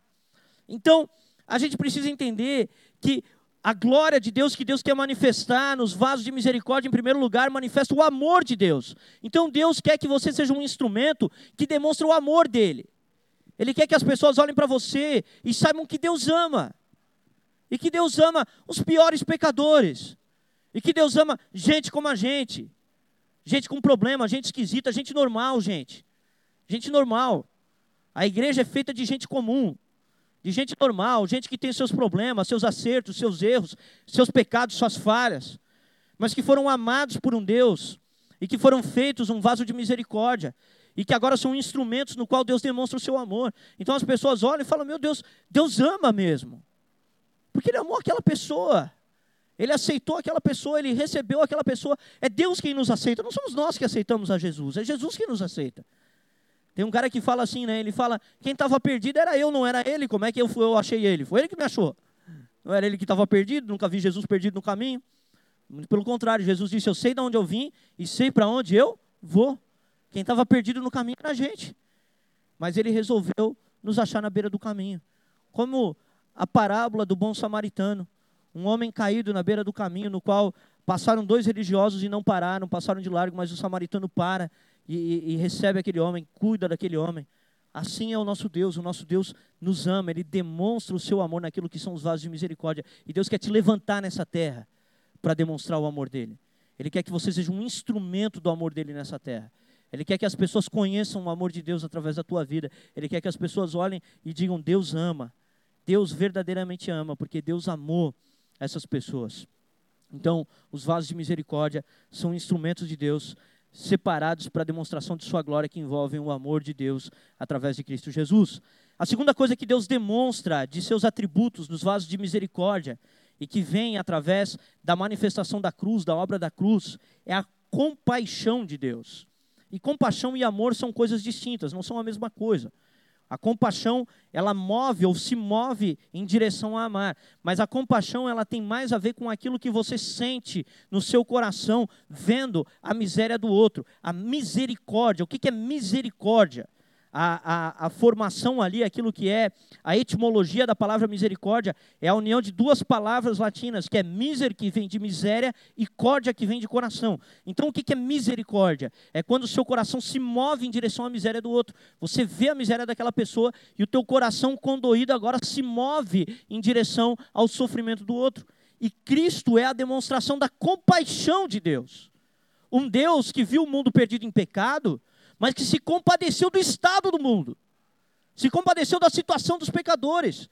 Speaker 1: Então, a gente precisa entender que a glória de Deus que Deus quer manifestar nos vasos de misericórdia, em primeiro lugar, manifesta o amor de Deus. Então, Deus quer que você seja um instrumento que demonstre o amor dele. Ele quer que as pessoas olhem para você e saibam que Deus ama. E que Deus ama os piores pecadores. E que Deus ama gente como a gente. Gente com problema, gente esquisita, gente normal, gente. Gente normal. A igreja é feita de gente comum de gente normal, gente que tem seus problemas, seus acertos, seus erros, seus pecados, suas falhas, mas que foram amados por um Deus e que foram feitos um vaso de misericórdia e que agora são instrumentos no qual Deus demonstra o seu amor. Então as pessoas olham e falam: Meu Deus, Deus ama mesmo, porque Ele amou aquela pessoa. Ele aceitou aquela pessoa, ele recebeu aquela pessoa. É Deus quem nos aceita, não somos nós que aceitamos a Jesus, é Jesus quem nos aceita. Tem um cara que fala assim, né? Ele fala: quem estava perdido era eu, não era ele. Como é que eu, fui, eu achei ele? Foi ele que me achou. Não era ele que estava perdido, nunca vi Jesus perdido no caminho. Pelo contrário, Jesus disse: Eu sei de onde eu vim e sei para onde eu vou. Quem estava perdido no caminho era a gente. Mas ele resolveu nos achar na beira do caminho. Como a parábola do bom samaritano. Um homem caído na beira do caminho, no qual passaram dois religiosos e não pararam, passaram de largo, mas o samaritano para e, e, recebe aquele homem, cuida daquele homem. Assim é o nosso Deus, o nosso Deus nos ama, Ele demonstra o seu amor naquilo que são os vasos de misericórdia. E Deus quer te levantar nessa terra para demonstrar o amor dEle. Ele quer que você seja um instrumento do amor dEle nessa terra. Ele quer que as pessoas conheçam o amor de Deus através da tua vida. Ele quer que as pessoas olhem e digam: Deus ama. Deus verdadeiramente ama, porque Deus amou essas pessoas. Então, os vasos de misericórdia são instrumentos de Deus separados para a demonstração de sua glória que envolvem o amor de Deus através de Cristo Jesus. A segunda coisa que Deus demonstra de seus atributos nos vasos de misericórdia e que vem através da manifestação da cruz, da obra da cruz, é a compaixão de Deus. E compaixão e amor são coisas distintas, não são a mesma coisa. A compaixão, ela move ou se move em direção a amar, mas a compaixão ela tem mais a ver com aquilo que você sente no seu coração vendo a miséria do outro. A misericórdia, o que é misericórdia? A, a, a, formação ali, aquilo que é a etimologia da palavra misericórdia, é a união de duas palavras latinas, que é miser, que vem de miséria, e córdia, que vem de coração. Então, o que é misericórdia? É quando o seu coração se move em direção à miséria do outro. Você vê a miséria daquela pessoa e o teu coração condoído agora se move em direção ao sofrimento do outro. E Cristo é a demonstração da compaixão de Deus. Um Deus que viu o mundo perdido em pecado, mas que se compadeceu do estado do mundo, se compadeceu da situação dos pecadores,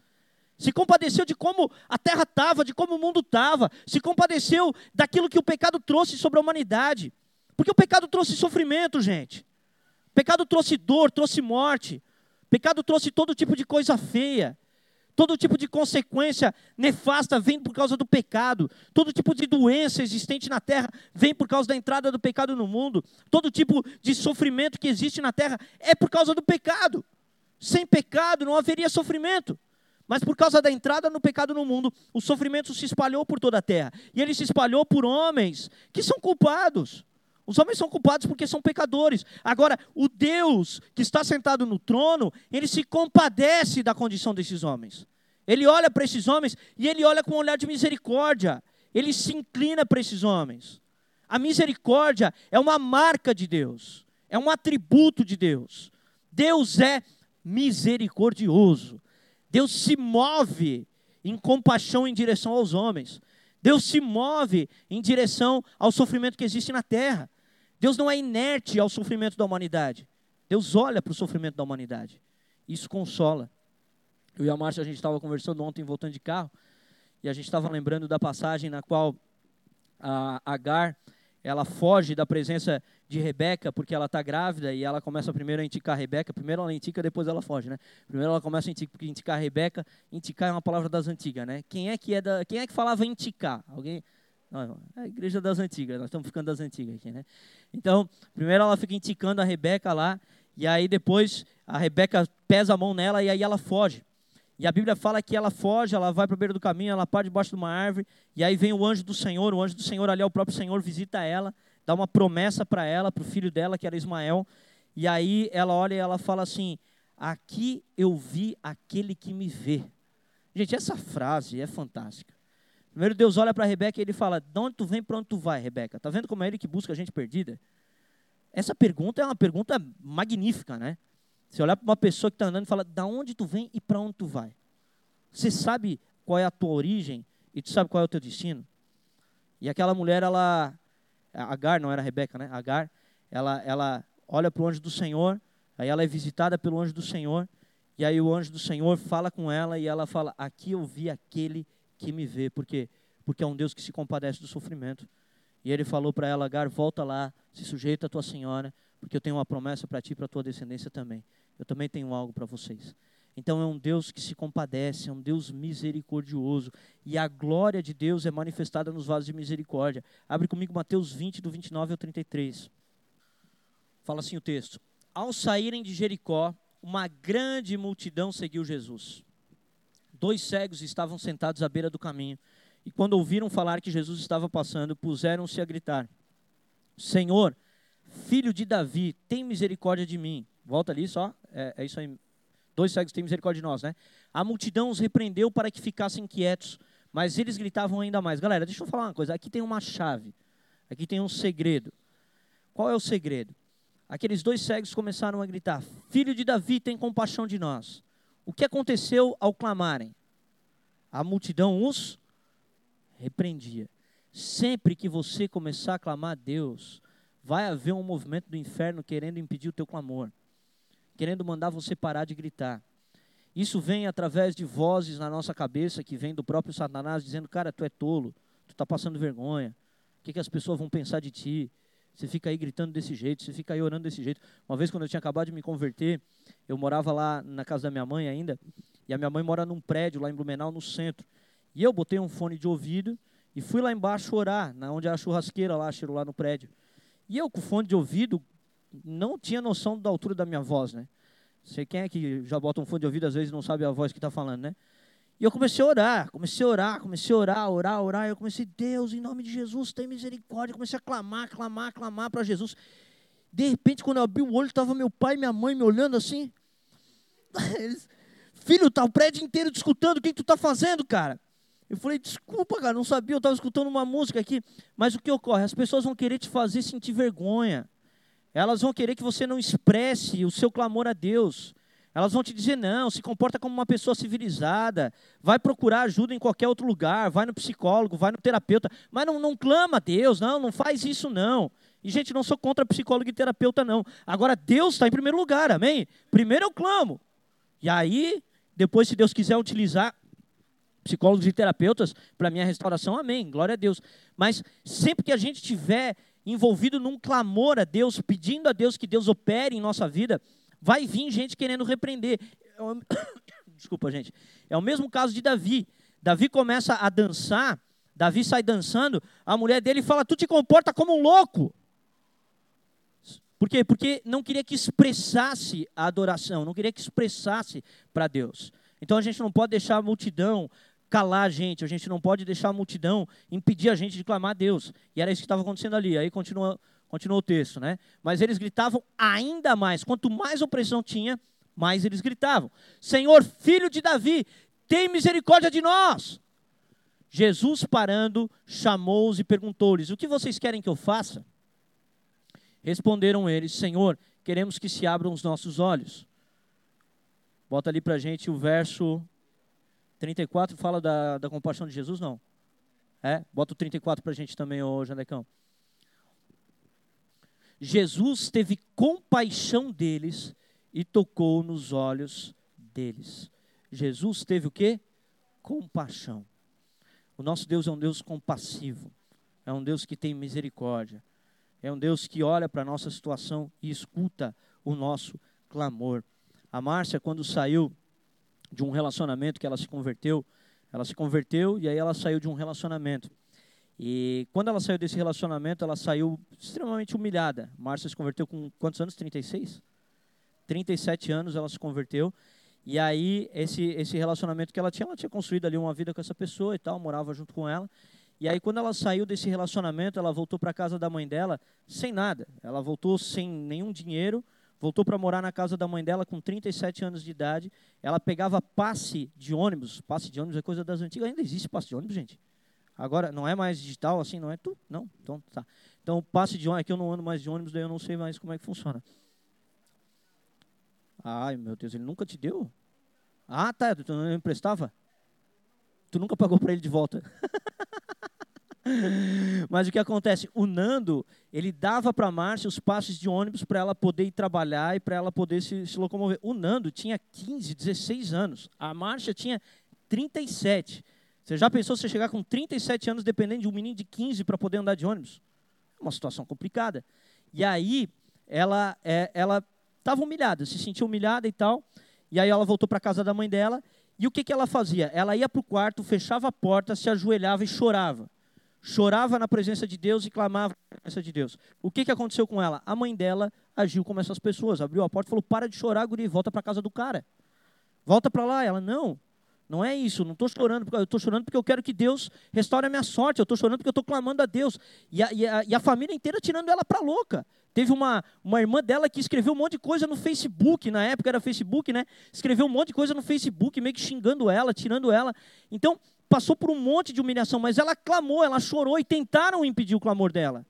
Speaker 1: se compadeceu de como a terra estava, de como o mundo estava, se compadeceu daquilo que o pecado trouxe sobre a humanidade. Porque o pecado trouxe sofrimento, gente. O pecado trouxe dor, trouxe morte. O pecado trouxe todo tipo de coisa feia. Todo tipo de consequência nefasta vem por causa do pecado. Todo tipo de doença existente na terra vem por causa da entrada do pecado no mundo. Todo tipo de sofrimento que existe na terra é por causa do pecado. Sem pecado não haveria sofrimento. Mas por causa da entrada no pecado no mundo, o sofrimento se espalhou por toda a terra. E ele se espalhou por homens que são culpados. Os homens são culpados porque são pecadores. Agora, o Deus que está sentado no trono, ele se compadece da condição desses homens. Ele olha para esses homens e ele olha com um olhar de misericórdia. Ele se inclina para esses homens. A misericórdia é uma marca de Deus, é um atributo de Deus. Deus é misericordioso. Deus se move em compaixão em direção aos homens. Deus se move em direção ao sofrimento que existe na terra. Deus não é inerte ao sofrimento da humanidade. Deus olha para o sofrimento da humanidade. Isso consola. Eu e a Márcia, a gente estava conversando ontem, voltando de carro, e a gente estava lembrando da passagem na qual a Agar, ela foge da presença de Rebeca, porque ela está grávida, e ela começa primeiro a indicar a Rebeca, primeiro ela indica, depois ela foge, né? Primeiro ela começa a indicar a Rebeca, indicar é uma palavra das antigas, né? Quem é que, é da, quem é que falava indicar? Alguém... É a igreja das antigas, nós estamos ficando das antigas aqui, né? Então, primeiro ela fica indicando a Rebeca lá, e aí depois a Rebeca pesa a mão nela e aí ela foge. E a Bíblia fala que ela foge, ela vai para o beiro do caminho, ela para debaixo de uma árvore, e aí vem o anjo do Senhor, o anjo do Senhor ali é o próprio Senhor, visita ela, dá uma promessa para ela, para o filho dela, que era Ismael, e aí ela olha e ela fala assim: Aqui eu vi aquele que me vê. Gente, essa frase é fantástica. Primeiro Deus olha para Rebeca e ele fala: De onde tu vem, para onde tu vai, Rebeca? Tá vendo como é ele que busca a gente perdida? Essa pergunta é uma pergunta magnífica, né? Você olhar para uma pessoa que está andando e fala: Da onde tu vem e para onde tu vai? Você sabe qual é a tua origem e tu sabe qual é o teu destino? E aquela mulher, ela. Agar, não era Rebeca, né? Agar, ela, ela olha para o anjo do Senhor, aí ela é visitada pelo anjo do Senhor, e aí o anjo do Senhor fala com ela e ela fala: Aqui eu vi aquele que me vê, porque porque é um Deus que se compadece do sofrimento. E ele falou para ela, Agar, volta lá, se sujeita à tua senhora, porque eu tenho uma promessa para ti e para a tua descendência também. Eu também tenho algo para vocês. Então é um Deus que se compadece, é um Deus misericordioso. E a glória de Deus é manifestada nos vasos de misericórdia. Abre comigo Mateus 20, do 29 ao 33. Fala assim o texto: Ao saírem de Jericó, uma grande multidão seguiu Jesus dois cegos estavam sentados à beira do caminho. E quando ouviram falar que Jesus estava passando, puseram-se a gritar: Senhor, filho de Davi, tem misericórdia de mim. Volta ali só, é, é isso aí. Dois cegos têm misericórdia de nós, né? A multidão os repreendeu para que ficassem quietos, mas eles gritavam ainda mais. Galera, deixa eu falar uma coisa. Aqui tem uma chave, aqui tem um segredo. Qual é o segredo? Aqueles dois cegos começaram a gritar: Filho de Davi, tem compaixão de nós. O que aconteceu ao clamarem? A multidão os repreendia. Sempre que você começar a clamar a Deus, vai haver um movimento do inferno querendo impedir o teu clamor, querendo mandar você parar de gritar. Isso vem através de vozes na nossa cabeça que vem do próprio Satanás dizendo: "Cara, tu é tolo, tu está passando vergonha. O que, que as pessoas vão pensar de ti? Você fica aí gritando desse jeito, você fica aí orando desse jeito. Uma vez, quando eu tinha acabado de me converter, eu morava lá na casa da minha mãe ainda, e a minha mãe mora num prédio lá em Blumenau, no centro. E eu botei um fone de ouvido e fui lá embaixo orar, na onde é a churrasqueira lá, cheiro lá no prédio. E eu com fone de ouvido não tinha noção da altura da minha voz, né? Você quem é que já bota um fone de ouvido às vezes não sabe a voz que está falando, né? E eu comecei a orar, comecei a orar, comecei a orar, orar, orar. Eu comecei, Deus, em nome de Jesus, tem misericórdia. Comecei a clamar, clamar, clamar para Jesus. De repente, quando eu abri o olho, estava meu pai e minha mãe me olhando assim. [LAUGHS] Eles, Filho, tá o prédio inteiro te escutando, o que, que tu tá fazendo, cara? Eu falei, desculpa, cara, não sabia, eu estava escutando uma música aqui. Mas o que ocorre? As pessoas vão querer te fazer sentir vergonha. Elas vão querer que você não expresse o seu clamor a Deus. Elas vão te dizer, não, se comporta como uma pessoa civilizada, vai procurar ajuda em qualquer outro lugar, vai no psicólogo, vai no terapeuta, mas não, não clama a Deus, não, não faz isso não. E, gente, não sou contra psicólogo e terapeuta, não. Agora, Deus está em primeiro lugar, amém? Primeiro eu clamo. E aí, depois, se Deus quiser utilizar psicólogos e terapeutas para minha restauração, amém, glória a Deus. Mas sempre que a gente tiver envolvido num clamor a Deus, pedindo a Deus que Deus opere em nossa vida, vai vir gente querendo repreender. [COUGHS] Desculpa, gente. É o mesmo caso de Davi. Davi começa a dançar, Davi sai dançando, a mulher dele fala: Tu te comporta como um louco. Por quê? Porque não queria que expressasse a adoração, não queria que expressasse para Deus. Então a gente não pode deixar a multidão calar a gente, a gente não pode deixar a multidão impedir a gente de clamar a Deus. E era isso que estava acontecendo ali. Aí continua, continua o texto, né? Mas eles gritavam ainda mais. Quanto mais opressão tinha, mais eles gritavam: Senhor, filho de Davi, tem misericórdia de nós. Jesus, parando, chamou-os e perguntou-lhes: O que vocês querem que eu faça? Responderam eles: Senhor, queremos que se abram os nossos olhos. Bota ali para gente o verso 34, fala da, da compaixão de Jesus? Não. É? Bota o 34 para gente também, ô Jandecão. Jesus teve compaixão deles e tocou nos olhos deles. Jesus teve o quê? Compaixão. O nosso Deus é um Deus compassivo. É um Deus que tem misericórdia. É um Deus que olha para a nossa situação e escuta o nosso clamor. A Márcia, quando saiu de um relacionamento que ela se converteu, ela se converteu e aí ela saiu de um relacionamento. E quando ela saiu desse relacionamento, ela saiu extremamente humilhada. Márcia se converteu com quantos anos? 36? 37 anos ela se converteu. E aí, esse, esse relacionamento que ela tinha, ela tinha construído ali uma vida com essa pessoa e tal, morava junto com ela. E aí, quando ela saiu desse relacionamento, ela voltou para a casa da mãe dela sem nada. Ela voltou sem nenhum dinheiro, voltou para morar na casa da mãe dela com 37 anos de idade. Ela pegava passe de ônibus. Passe de ônibus é coisa das antigas. Ainda existe passe de ônibus, gente? Agora, não é mais digital assim, não é tu? Não? Então, tá. Então, passe de ônibus, aqui eu não ando mais de ônibus, daí eu não sei mais como é que funciona. Ai, meu Deus, ele nunca te deu? Ah, tá, tu não emprestava? Tu nunca pagou para ele de volta. [LAUGHS] Mas o que acontece? O Nando, ele dava para a Márcia os passes de ônibus para ela poder ir trabalhar e para ela poder se, se, locomover. O Nando tinha 15, 16 anos. A Márcia tinha 37. Você já pensou você chegar com 37 anos dependendo de um menino de 15 para poder andar de ônibus? É uma situação complicada. E aí, ela é, ela estava humilhada, se sentia humilhada e tal. E aí ela voltou para casa da mãe dela. E o que, que ela fazia? Ela ia para o quarto, fechava a porta, se ajoelhava e chorava chorava na presença de Deus e clamava na presença de Deus. O que, que aconteceu com ela? A mãe dela agiu como essas pessoas, abriu a porta e falou: para de chorar, guri, volta para casa do cara. Volta para lá. Ela, não, não é isso, não estou chorando, eu estou chorando porque eu quero que Deus restaure a minha sorte, eu estou chorando porque eu estou clamando a Deus. E a, e, a, e a, família inteira tirando ela para louca. Teve uma, uma irmã dela que escreveu um monte de coisa no Facebook, na época era Facebook, né? Escreveu um monte de coisa no Facebook, meio que xingando ela, tirando ela. Então, passou por um monte de humilhação, mas ela clamou, ela chorou e tentaram impedir o clamor dela.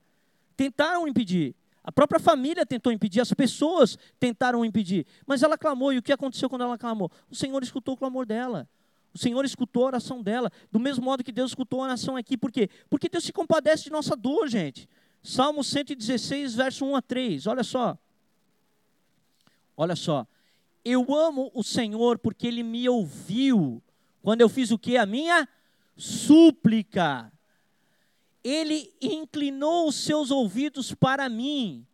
Speaker 1: Tentaram impedir. A própria família tentou impedir, as pessoas tentaram impedir, mas ela clamou. E o que aconteceu quando ela clamou? O Senhor escutou o clamor dela. O Senhor escutou a oração dela, do mesmo modo que Deus escutou a oração aqui. Por quê? Porque Deus se compadece de nossa dor, gente. Salmo 116, verso 1 a 3. Olha só. Olha só. Eu amo o Senhor porque ele me ouviu quando eu fiz o que? A minha súplica. Ele inclinou os seus ouvidos para mim.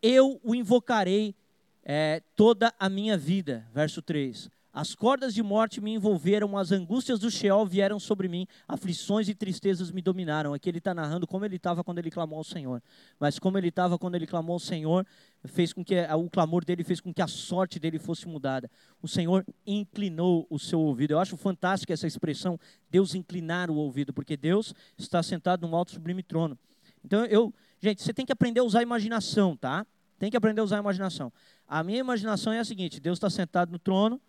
Speaker 1: Eu o invocarei é, toda a minha vida. Verso 3. As cordas de morte me envolveram, as angústias do Sheol vieram sobre mim, aflições e tristezas me dominaram. Aqui ele está narrando como ele estava quando ele clamou ao Senhor. Mas como ele estava quando ele clamou ao Senhor, fez com que o clamor dele fez com que a sorte dele fosse mudada. O Senhor inclinou o seu ouvido. Eu acho fantástica essa expressão, Deus inclinar o ouvido, porque Deus está sentado num alto sublime trono. Então eu, gente, você tem que aprender a usar a imaginação, tá? Tem que aprender a usar a imaginação. A minha imaginação é a seguinte: Deus está sentado no trono,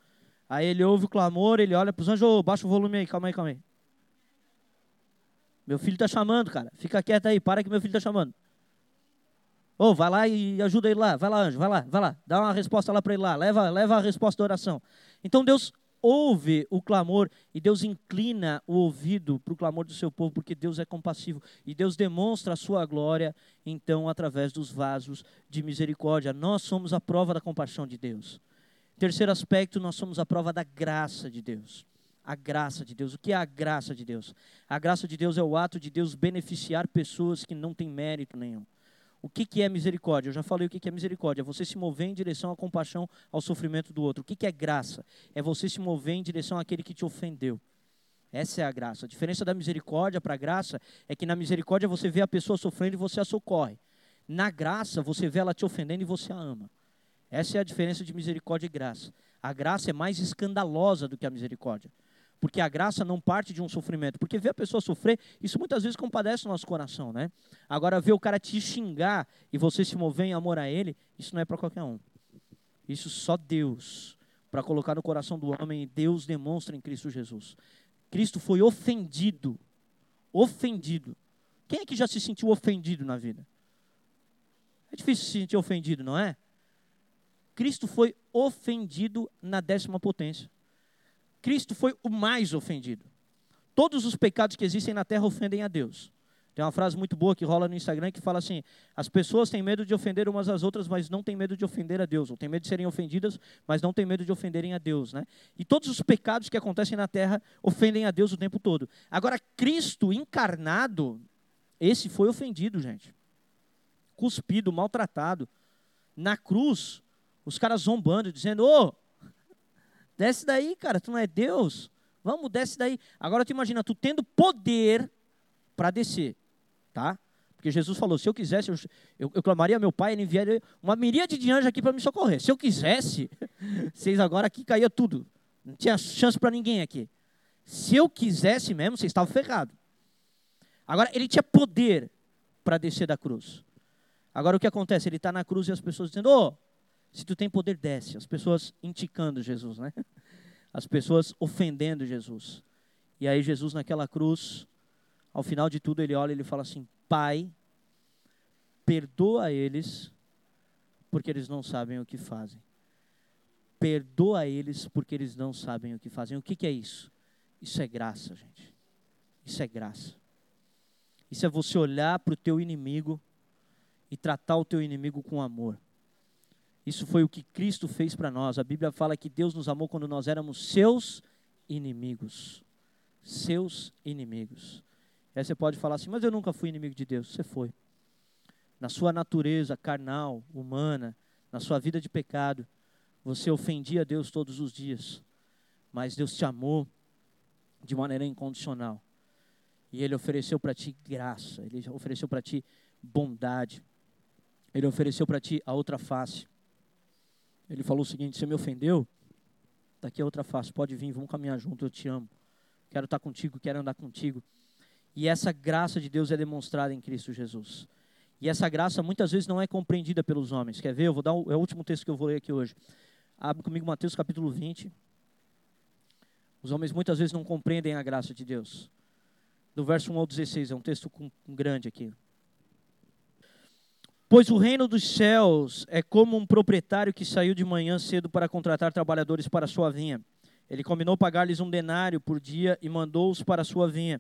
Speaker 1: aí ele ouve o clamor, ele olha para os anjos, oh, baixa o volume aí, calma aí, calma aí. Meu filho está chamando, cara. Fica quieto aí, para que meu filho está chamando. Ô, oh, vai lá e ajuda ele lá. Vai lá, anjo, vai lá, vai lá. Dá uma resposta lá para ele lá. Leva, leva a resposta da oração. Então Deus ouve o clamor e Deus inclina o ouvido para o clamor do seu povo, porque Deus é compassivo. E Deus demonstra a sua glória, então, através dos vasos de misericórdia. Nós somos a prova da compaixão de Deus. Terceiro aspecto, nós somos a prova da graça de Deus a graça de Deus. O que é a graça de Deus? A graça de Deus é o ato de Deus beneficiar pessoas que não têm mérito nenhum. O que, que é misericórdia? Eu já falei o que, que é misericórdia. É você se mover em direção à compaixão, ao sofrimento do outro. O que, que é graça? É você se mover em direção àquele que te ofendeu. Essa é a graça. A diferença da misericórdia para a graça é que na misericórdia você vê a pessoa sofrendo e você a socorre. Na graça, você vê ela te ofendendo e você a ama. Essa é a diferença de misericórdia e graça. A graça é mais escandalosa do que a misericórdia. Porque a graça não parte de um sofrimento. Porque ver a pessoa sofrer, isso muitas vezes compadece o nosso coração, né? Agora, ver o cara te xingar e você se mover em amor a ele, isso não é para qualquer um. Isso só Deus, para colocar no coração do homem, Deus demonstra em Cristo Jesus. Cristo foi ofendido. Ofendido. Quem é que já se sentiu ofendido na vida? É difícil se sentir ofendido, não é? Cristo foi ofendido na décima potência. Cristo foi o mais ofendido. Todos os pecados que existem na terra ofendem a Deus. Tem uma frase muito boa que rola no Instagram que fala assim: as pessoas têm medo de ofender umas às outras, mas não têm medo de ofender a Deus. Ou têm medo de serem ofendidas, mas não têm medo de ofenderem a Deus. Né? E todos os pecados que acontecem na terra ofendem a Deus o tempo todo. Agora, Cristo encarnado, esse foi ofendido, gente. Cuspido, maltratado. Na cruz, os caras zombando, dizendo: Ô, oh, Desce daí, cara, tu não é Deus. Vamos, desce daí. Agora tu imagina, tu tendo poder para descer, tá? Porque Jesus falou, se eu quisesse, eu, eu, eu clamaria ao meu pai, ele enviaria uma miríade de anjos aqui para me socorrer. Se eu quisesse, [LAUGHS] vocês agora aqui caía tudo. Não tinha chance para ninguém aqui. Se eu quisesse mesmo, vocês estavam ferrados. Agora, ele tinha poder para descer da cruz. Agora, o que acontece? Ele está na cruz e as pessoas dizendo, ô, oh, se tu tem poder, desce. As pessoas indicando Jesus, né? [LAUGHS] As pessoas ofendendo Jesus. E aí Jesus naquela cruz, ao final de tudo, ele olha e ele fala assim: Pai, perdoa eles, porque eles não sabem o que fazem. Perdoa eles, porque eles não sabem o que fazem. O que, que é isso? Isso é graça, gente. Isso é graça. Isso é você olhar para o teu inimigo e tratar o teu inimigo com amor. Isso foi o que Cristo fez para nós. A Bíblia fala que Deus nos amou quando nós éramos seus inimigos. Seus inimigos. Aí você pode falar assim, mas eu nunca fui inimigo de Deus. Você foi. Na sua natureza carnal, humana, na sua vida de pecado, você ofendia Deus todos os dias. Mas Deus te amou de maneira incondicional. E Ele ofereceu para ti graça, Ele ofereceu para ti bondade, Ele ofereceu para ti a outra face. Ele falou o seguinte: Você me ofendeu? Daqui a outra face, pode vir, vamos caminhar junto, eu te amo. Quero estar contigo, quero andar contigo. E essa graça de Deus é demonstrada em Cristo Jesus. E essa graça muitas vezes não é compreendida pelos homens. Quer ver? Eu vou dar o, é o último texto que eu vou ler aqui hoje. Abre comigo Mateus capítulo 20. Os homens muitas vezes não compreendem a graça de Deus. Do verso 1 ao 16, é um texto com, com grande aqui. Pois o reino dos céus é como um proprietário que saiu de manhã cedo para contratar trabalhadores para sua vinha. Ele combinou pagar-lhes um denário por dia e mandou-os para sua vinha.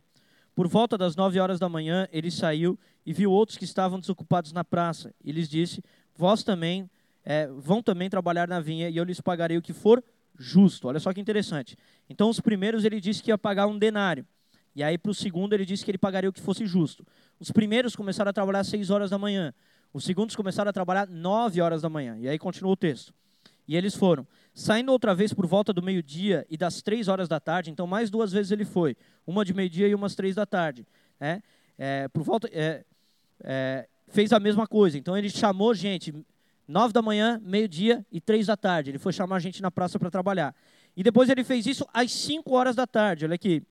Speaker 1: Por volta das nove horas da manhã, ele saiu e viu outros que estavam desocupados na praça. E lhes disse: Vós também é, vão também trabalhar na vinha e eu lhes pagarei o que for justo. Olha só que interessante. Então, os primeiros ele disse que ia pagar um denário. E aí, para o segundo, ele disse que ele pagaria o que fosse justo. Os primeiros começaram a trabalhar às seis horas da manhã. Os segundos começaram a trabalhar nove horas da manhã. E aí continua o texto. E eles foram. Saindo outra vez por volta do meio-dia e das três horas da tarde, então mais duas vezes ele foi. Uma de meio-dia e umas três da tarde. Né? É, por volta, é, é, fez a mesma coisa. Então ele chamou gente, nove da manhã, meio-dia e três da tarde. Ele foi chamar gente na praça para trabalhar. E depois ele fez isso às cinco horas da tarde. Olha aqui.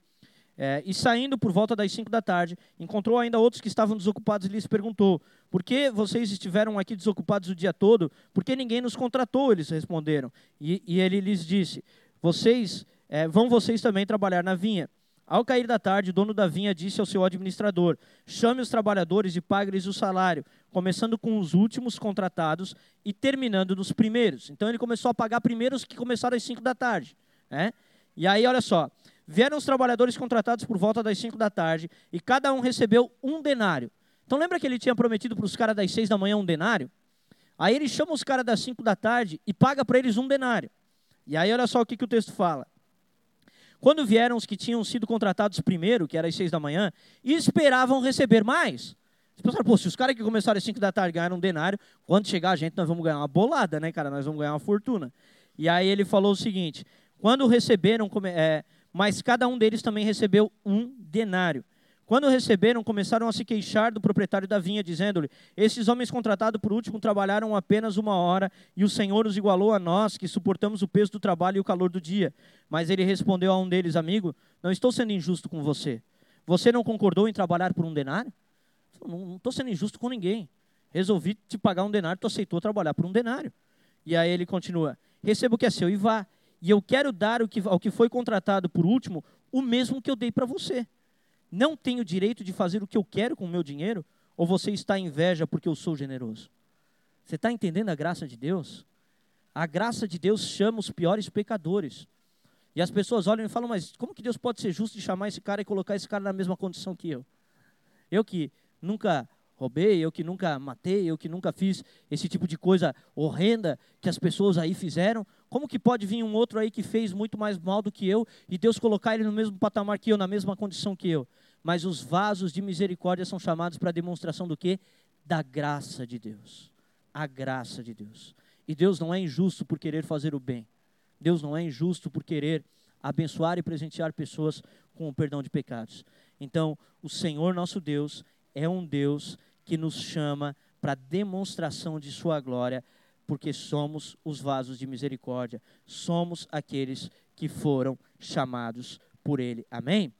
Speaker 1: É, e saindo por volta das cinco da tarde, encontrou ainda outros que estavam desocupados e lhes perguntou: Por que vocês estiveram aqui desocupados o dia todo? Por que ninguém nos contratou? Eles responderam. E, e ele lhes disse: Vocês é, vão vocês também trabalhar na vinha. Ao cair da tarde, o dono da vinha disse ao seu administrador: Chame os trabalhadores e pague-lhes o salário, começando com os últimos contratados e terminando nos primeiros. Então ele começou a pagar primeiro os que começaram às 5 da tarde. Né? E aí, olha só: vieram os trabalhadores contratados por volta das 5 da tarde e cada um recebeu um denário. Então lembra que ele tinha prometido para os caras das 6 da manhã um denário? Aí ele chama os caras das 5 da tarde e paga para eles um denário. E aí, olha só o que, que o texto fala. Quando vieram os que tinham sido contratados primeiro, que era às seis da manhã, e esperavam receber mais. Vocês pensaram, pô, se os caras que começaram às cinco da tarde ganharam um denário, quando chegar a gente, nós vamos ganhar uma bolada, né, cara? Nós vamos ganhar uma fortuna. E aí ele falou o seguinte: quando receberam, é, mas cada um deles também recebeu um denário. Quando receberam, começaram a se queixar do proprietário da vinha, dizendo-lhe: Esses homens contratados por último trabalharam apenas uma hora, e o Senhor os igualou a nós, que suportamos o peso do trabalho e o calor do dia. Mas ele respondeu a um deles: Amigo, não estou sendo injusto com você. Você não concordou em trabalhar por um denário? Não estou sendo injusto com ninguém. Resolvi te pagar um denário, tu aceitou trabalhar por um denário. E aí ele continua: Receba o que é seu e vá. E eu quero dar ao que, ao que foi contratado por último o mesmo que eu dei para você não tenho direito de fazer o que eu quero com o meu dinheiro? Ou você está em inveja porque eu sou generoso? Você está entendendo a graça de Deus? A graça de Deus chama os piores pecadores. E as pessoas olham e falam, mas como que Deus pode ser justo de chamar esse cara e colocar esse cara na mesma condição que eu? Eu que nunca roubei, eu que nunca matei, eu que nunca fiz esse tipo de coisa horrenda que as pessoas aí fizeram, como que pode vir um outro aí que fez muito mais mal do que eu e Deus colocar ele no mesmo patamar que eu, na mesma condição que eu? mas os vasos de misericórdia são chamados para demonstração do que? Da graça de Deus. A graça de Deus. E Deus não é injusto por querer fazer o bem. Deus não é injusto por querer abençoar e presentear pessoas com o perdão de pecados. Então, o Senhor nosso Deus é um Deus que nos chama para demonstração de sua glória, porque somos os vasos de misericórdia, somos aqueles que foram chamados por ele. Amém?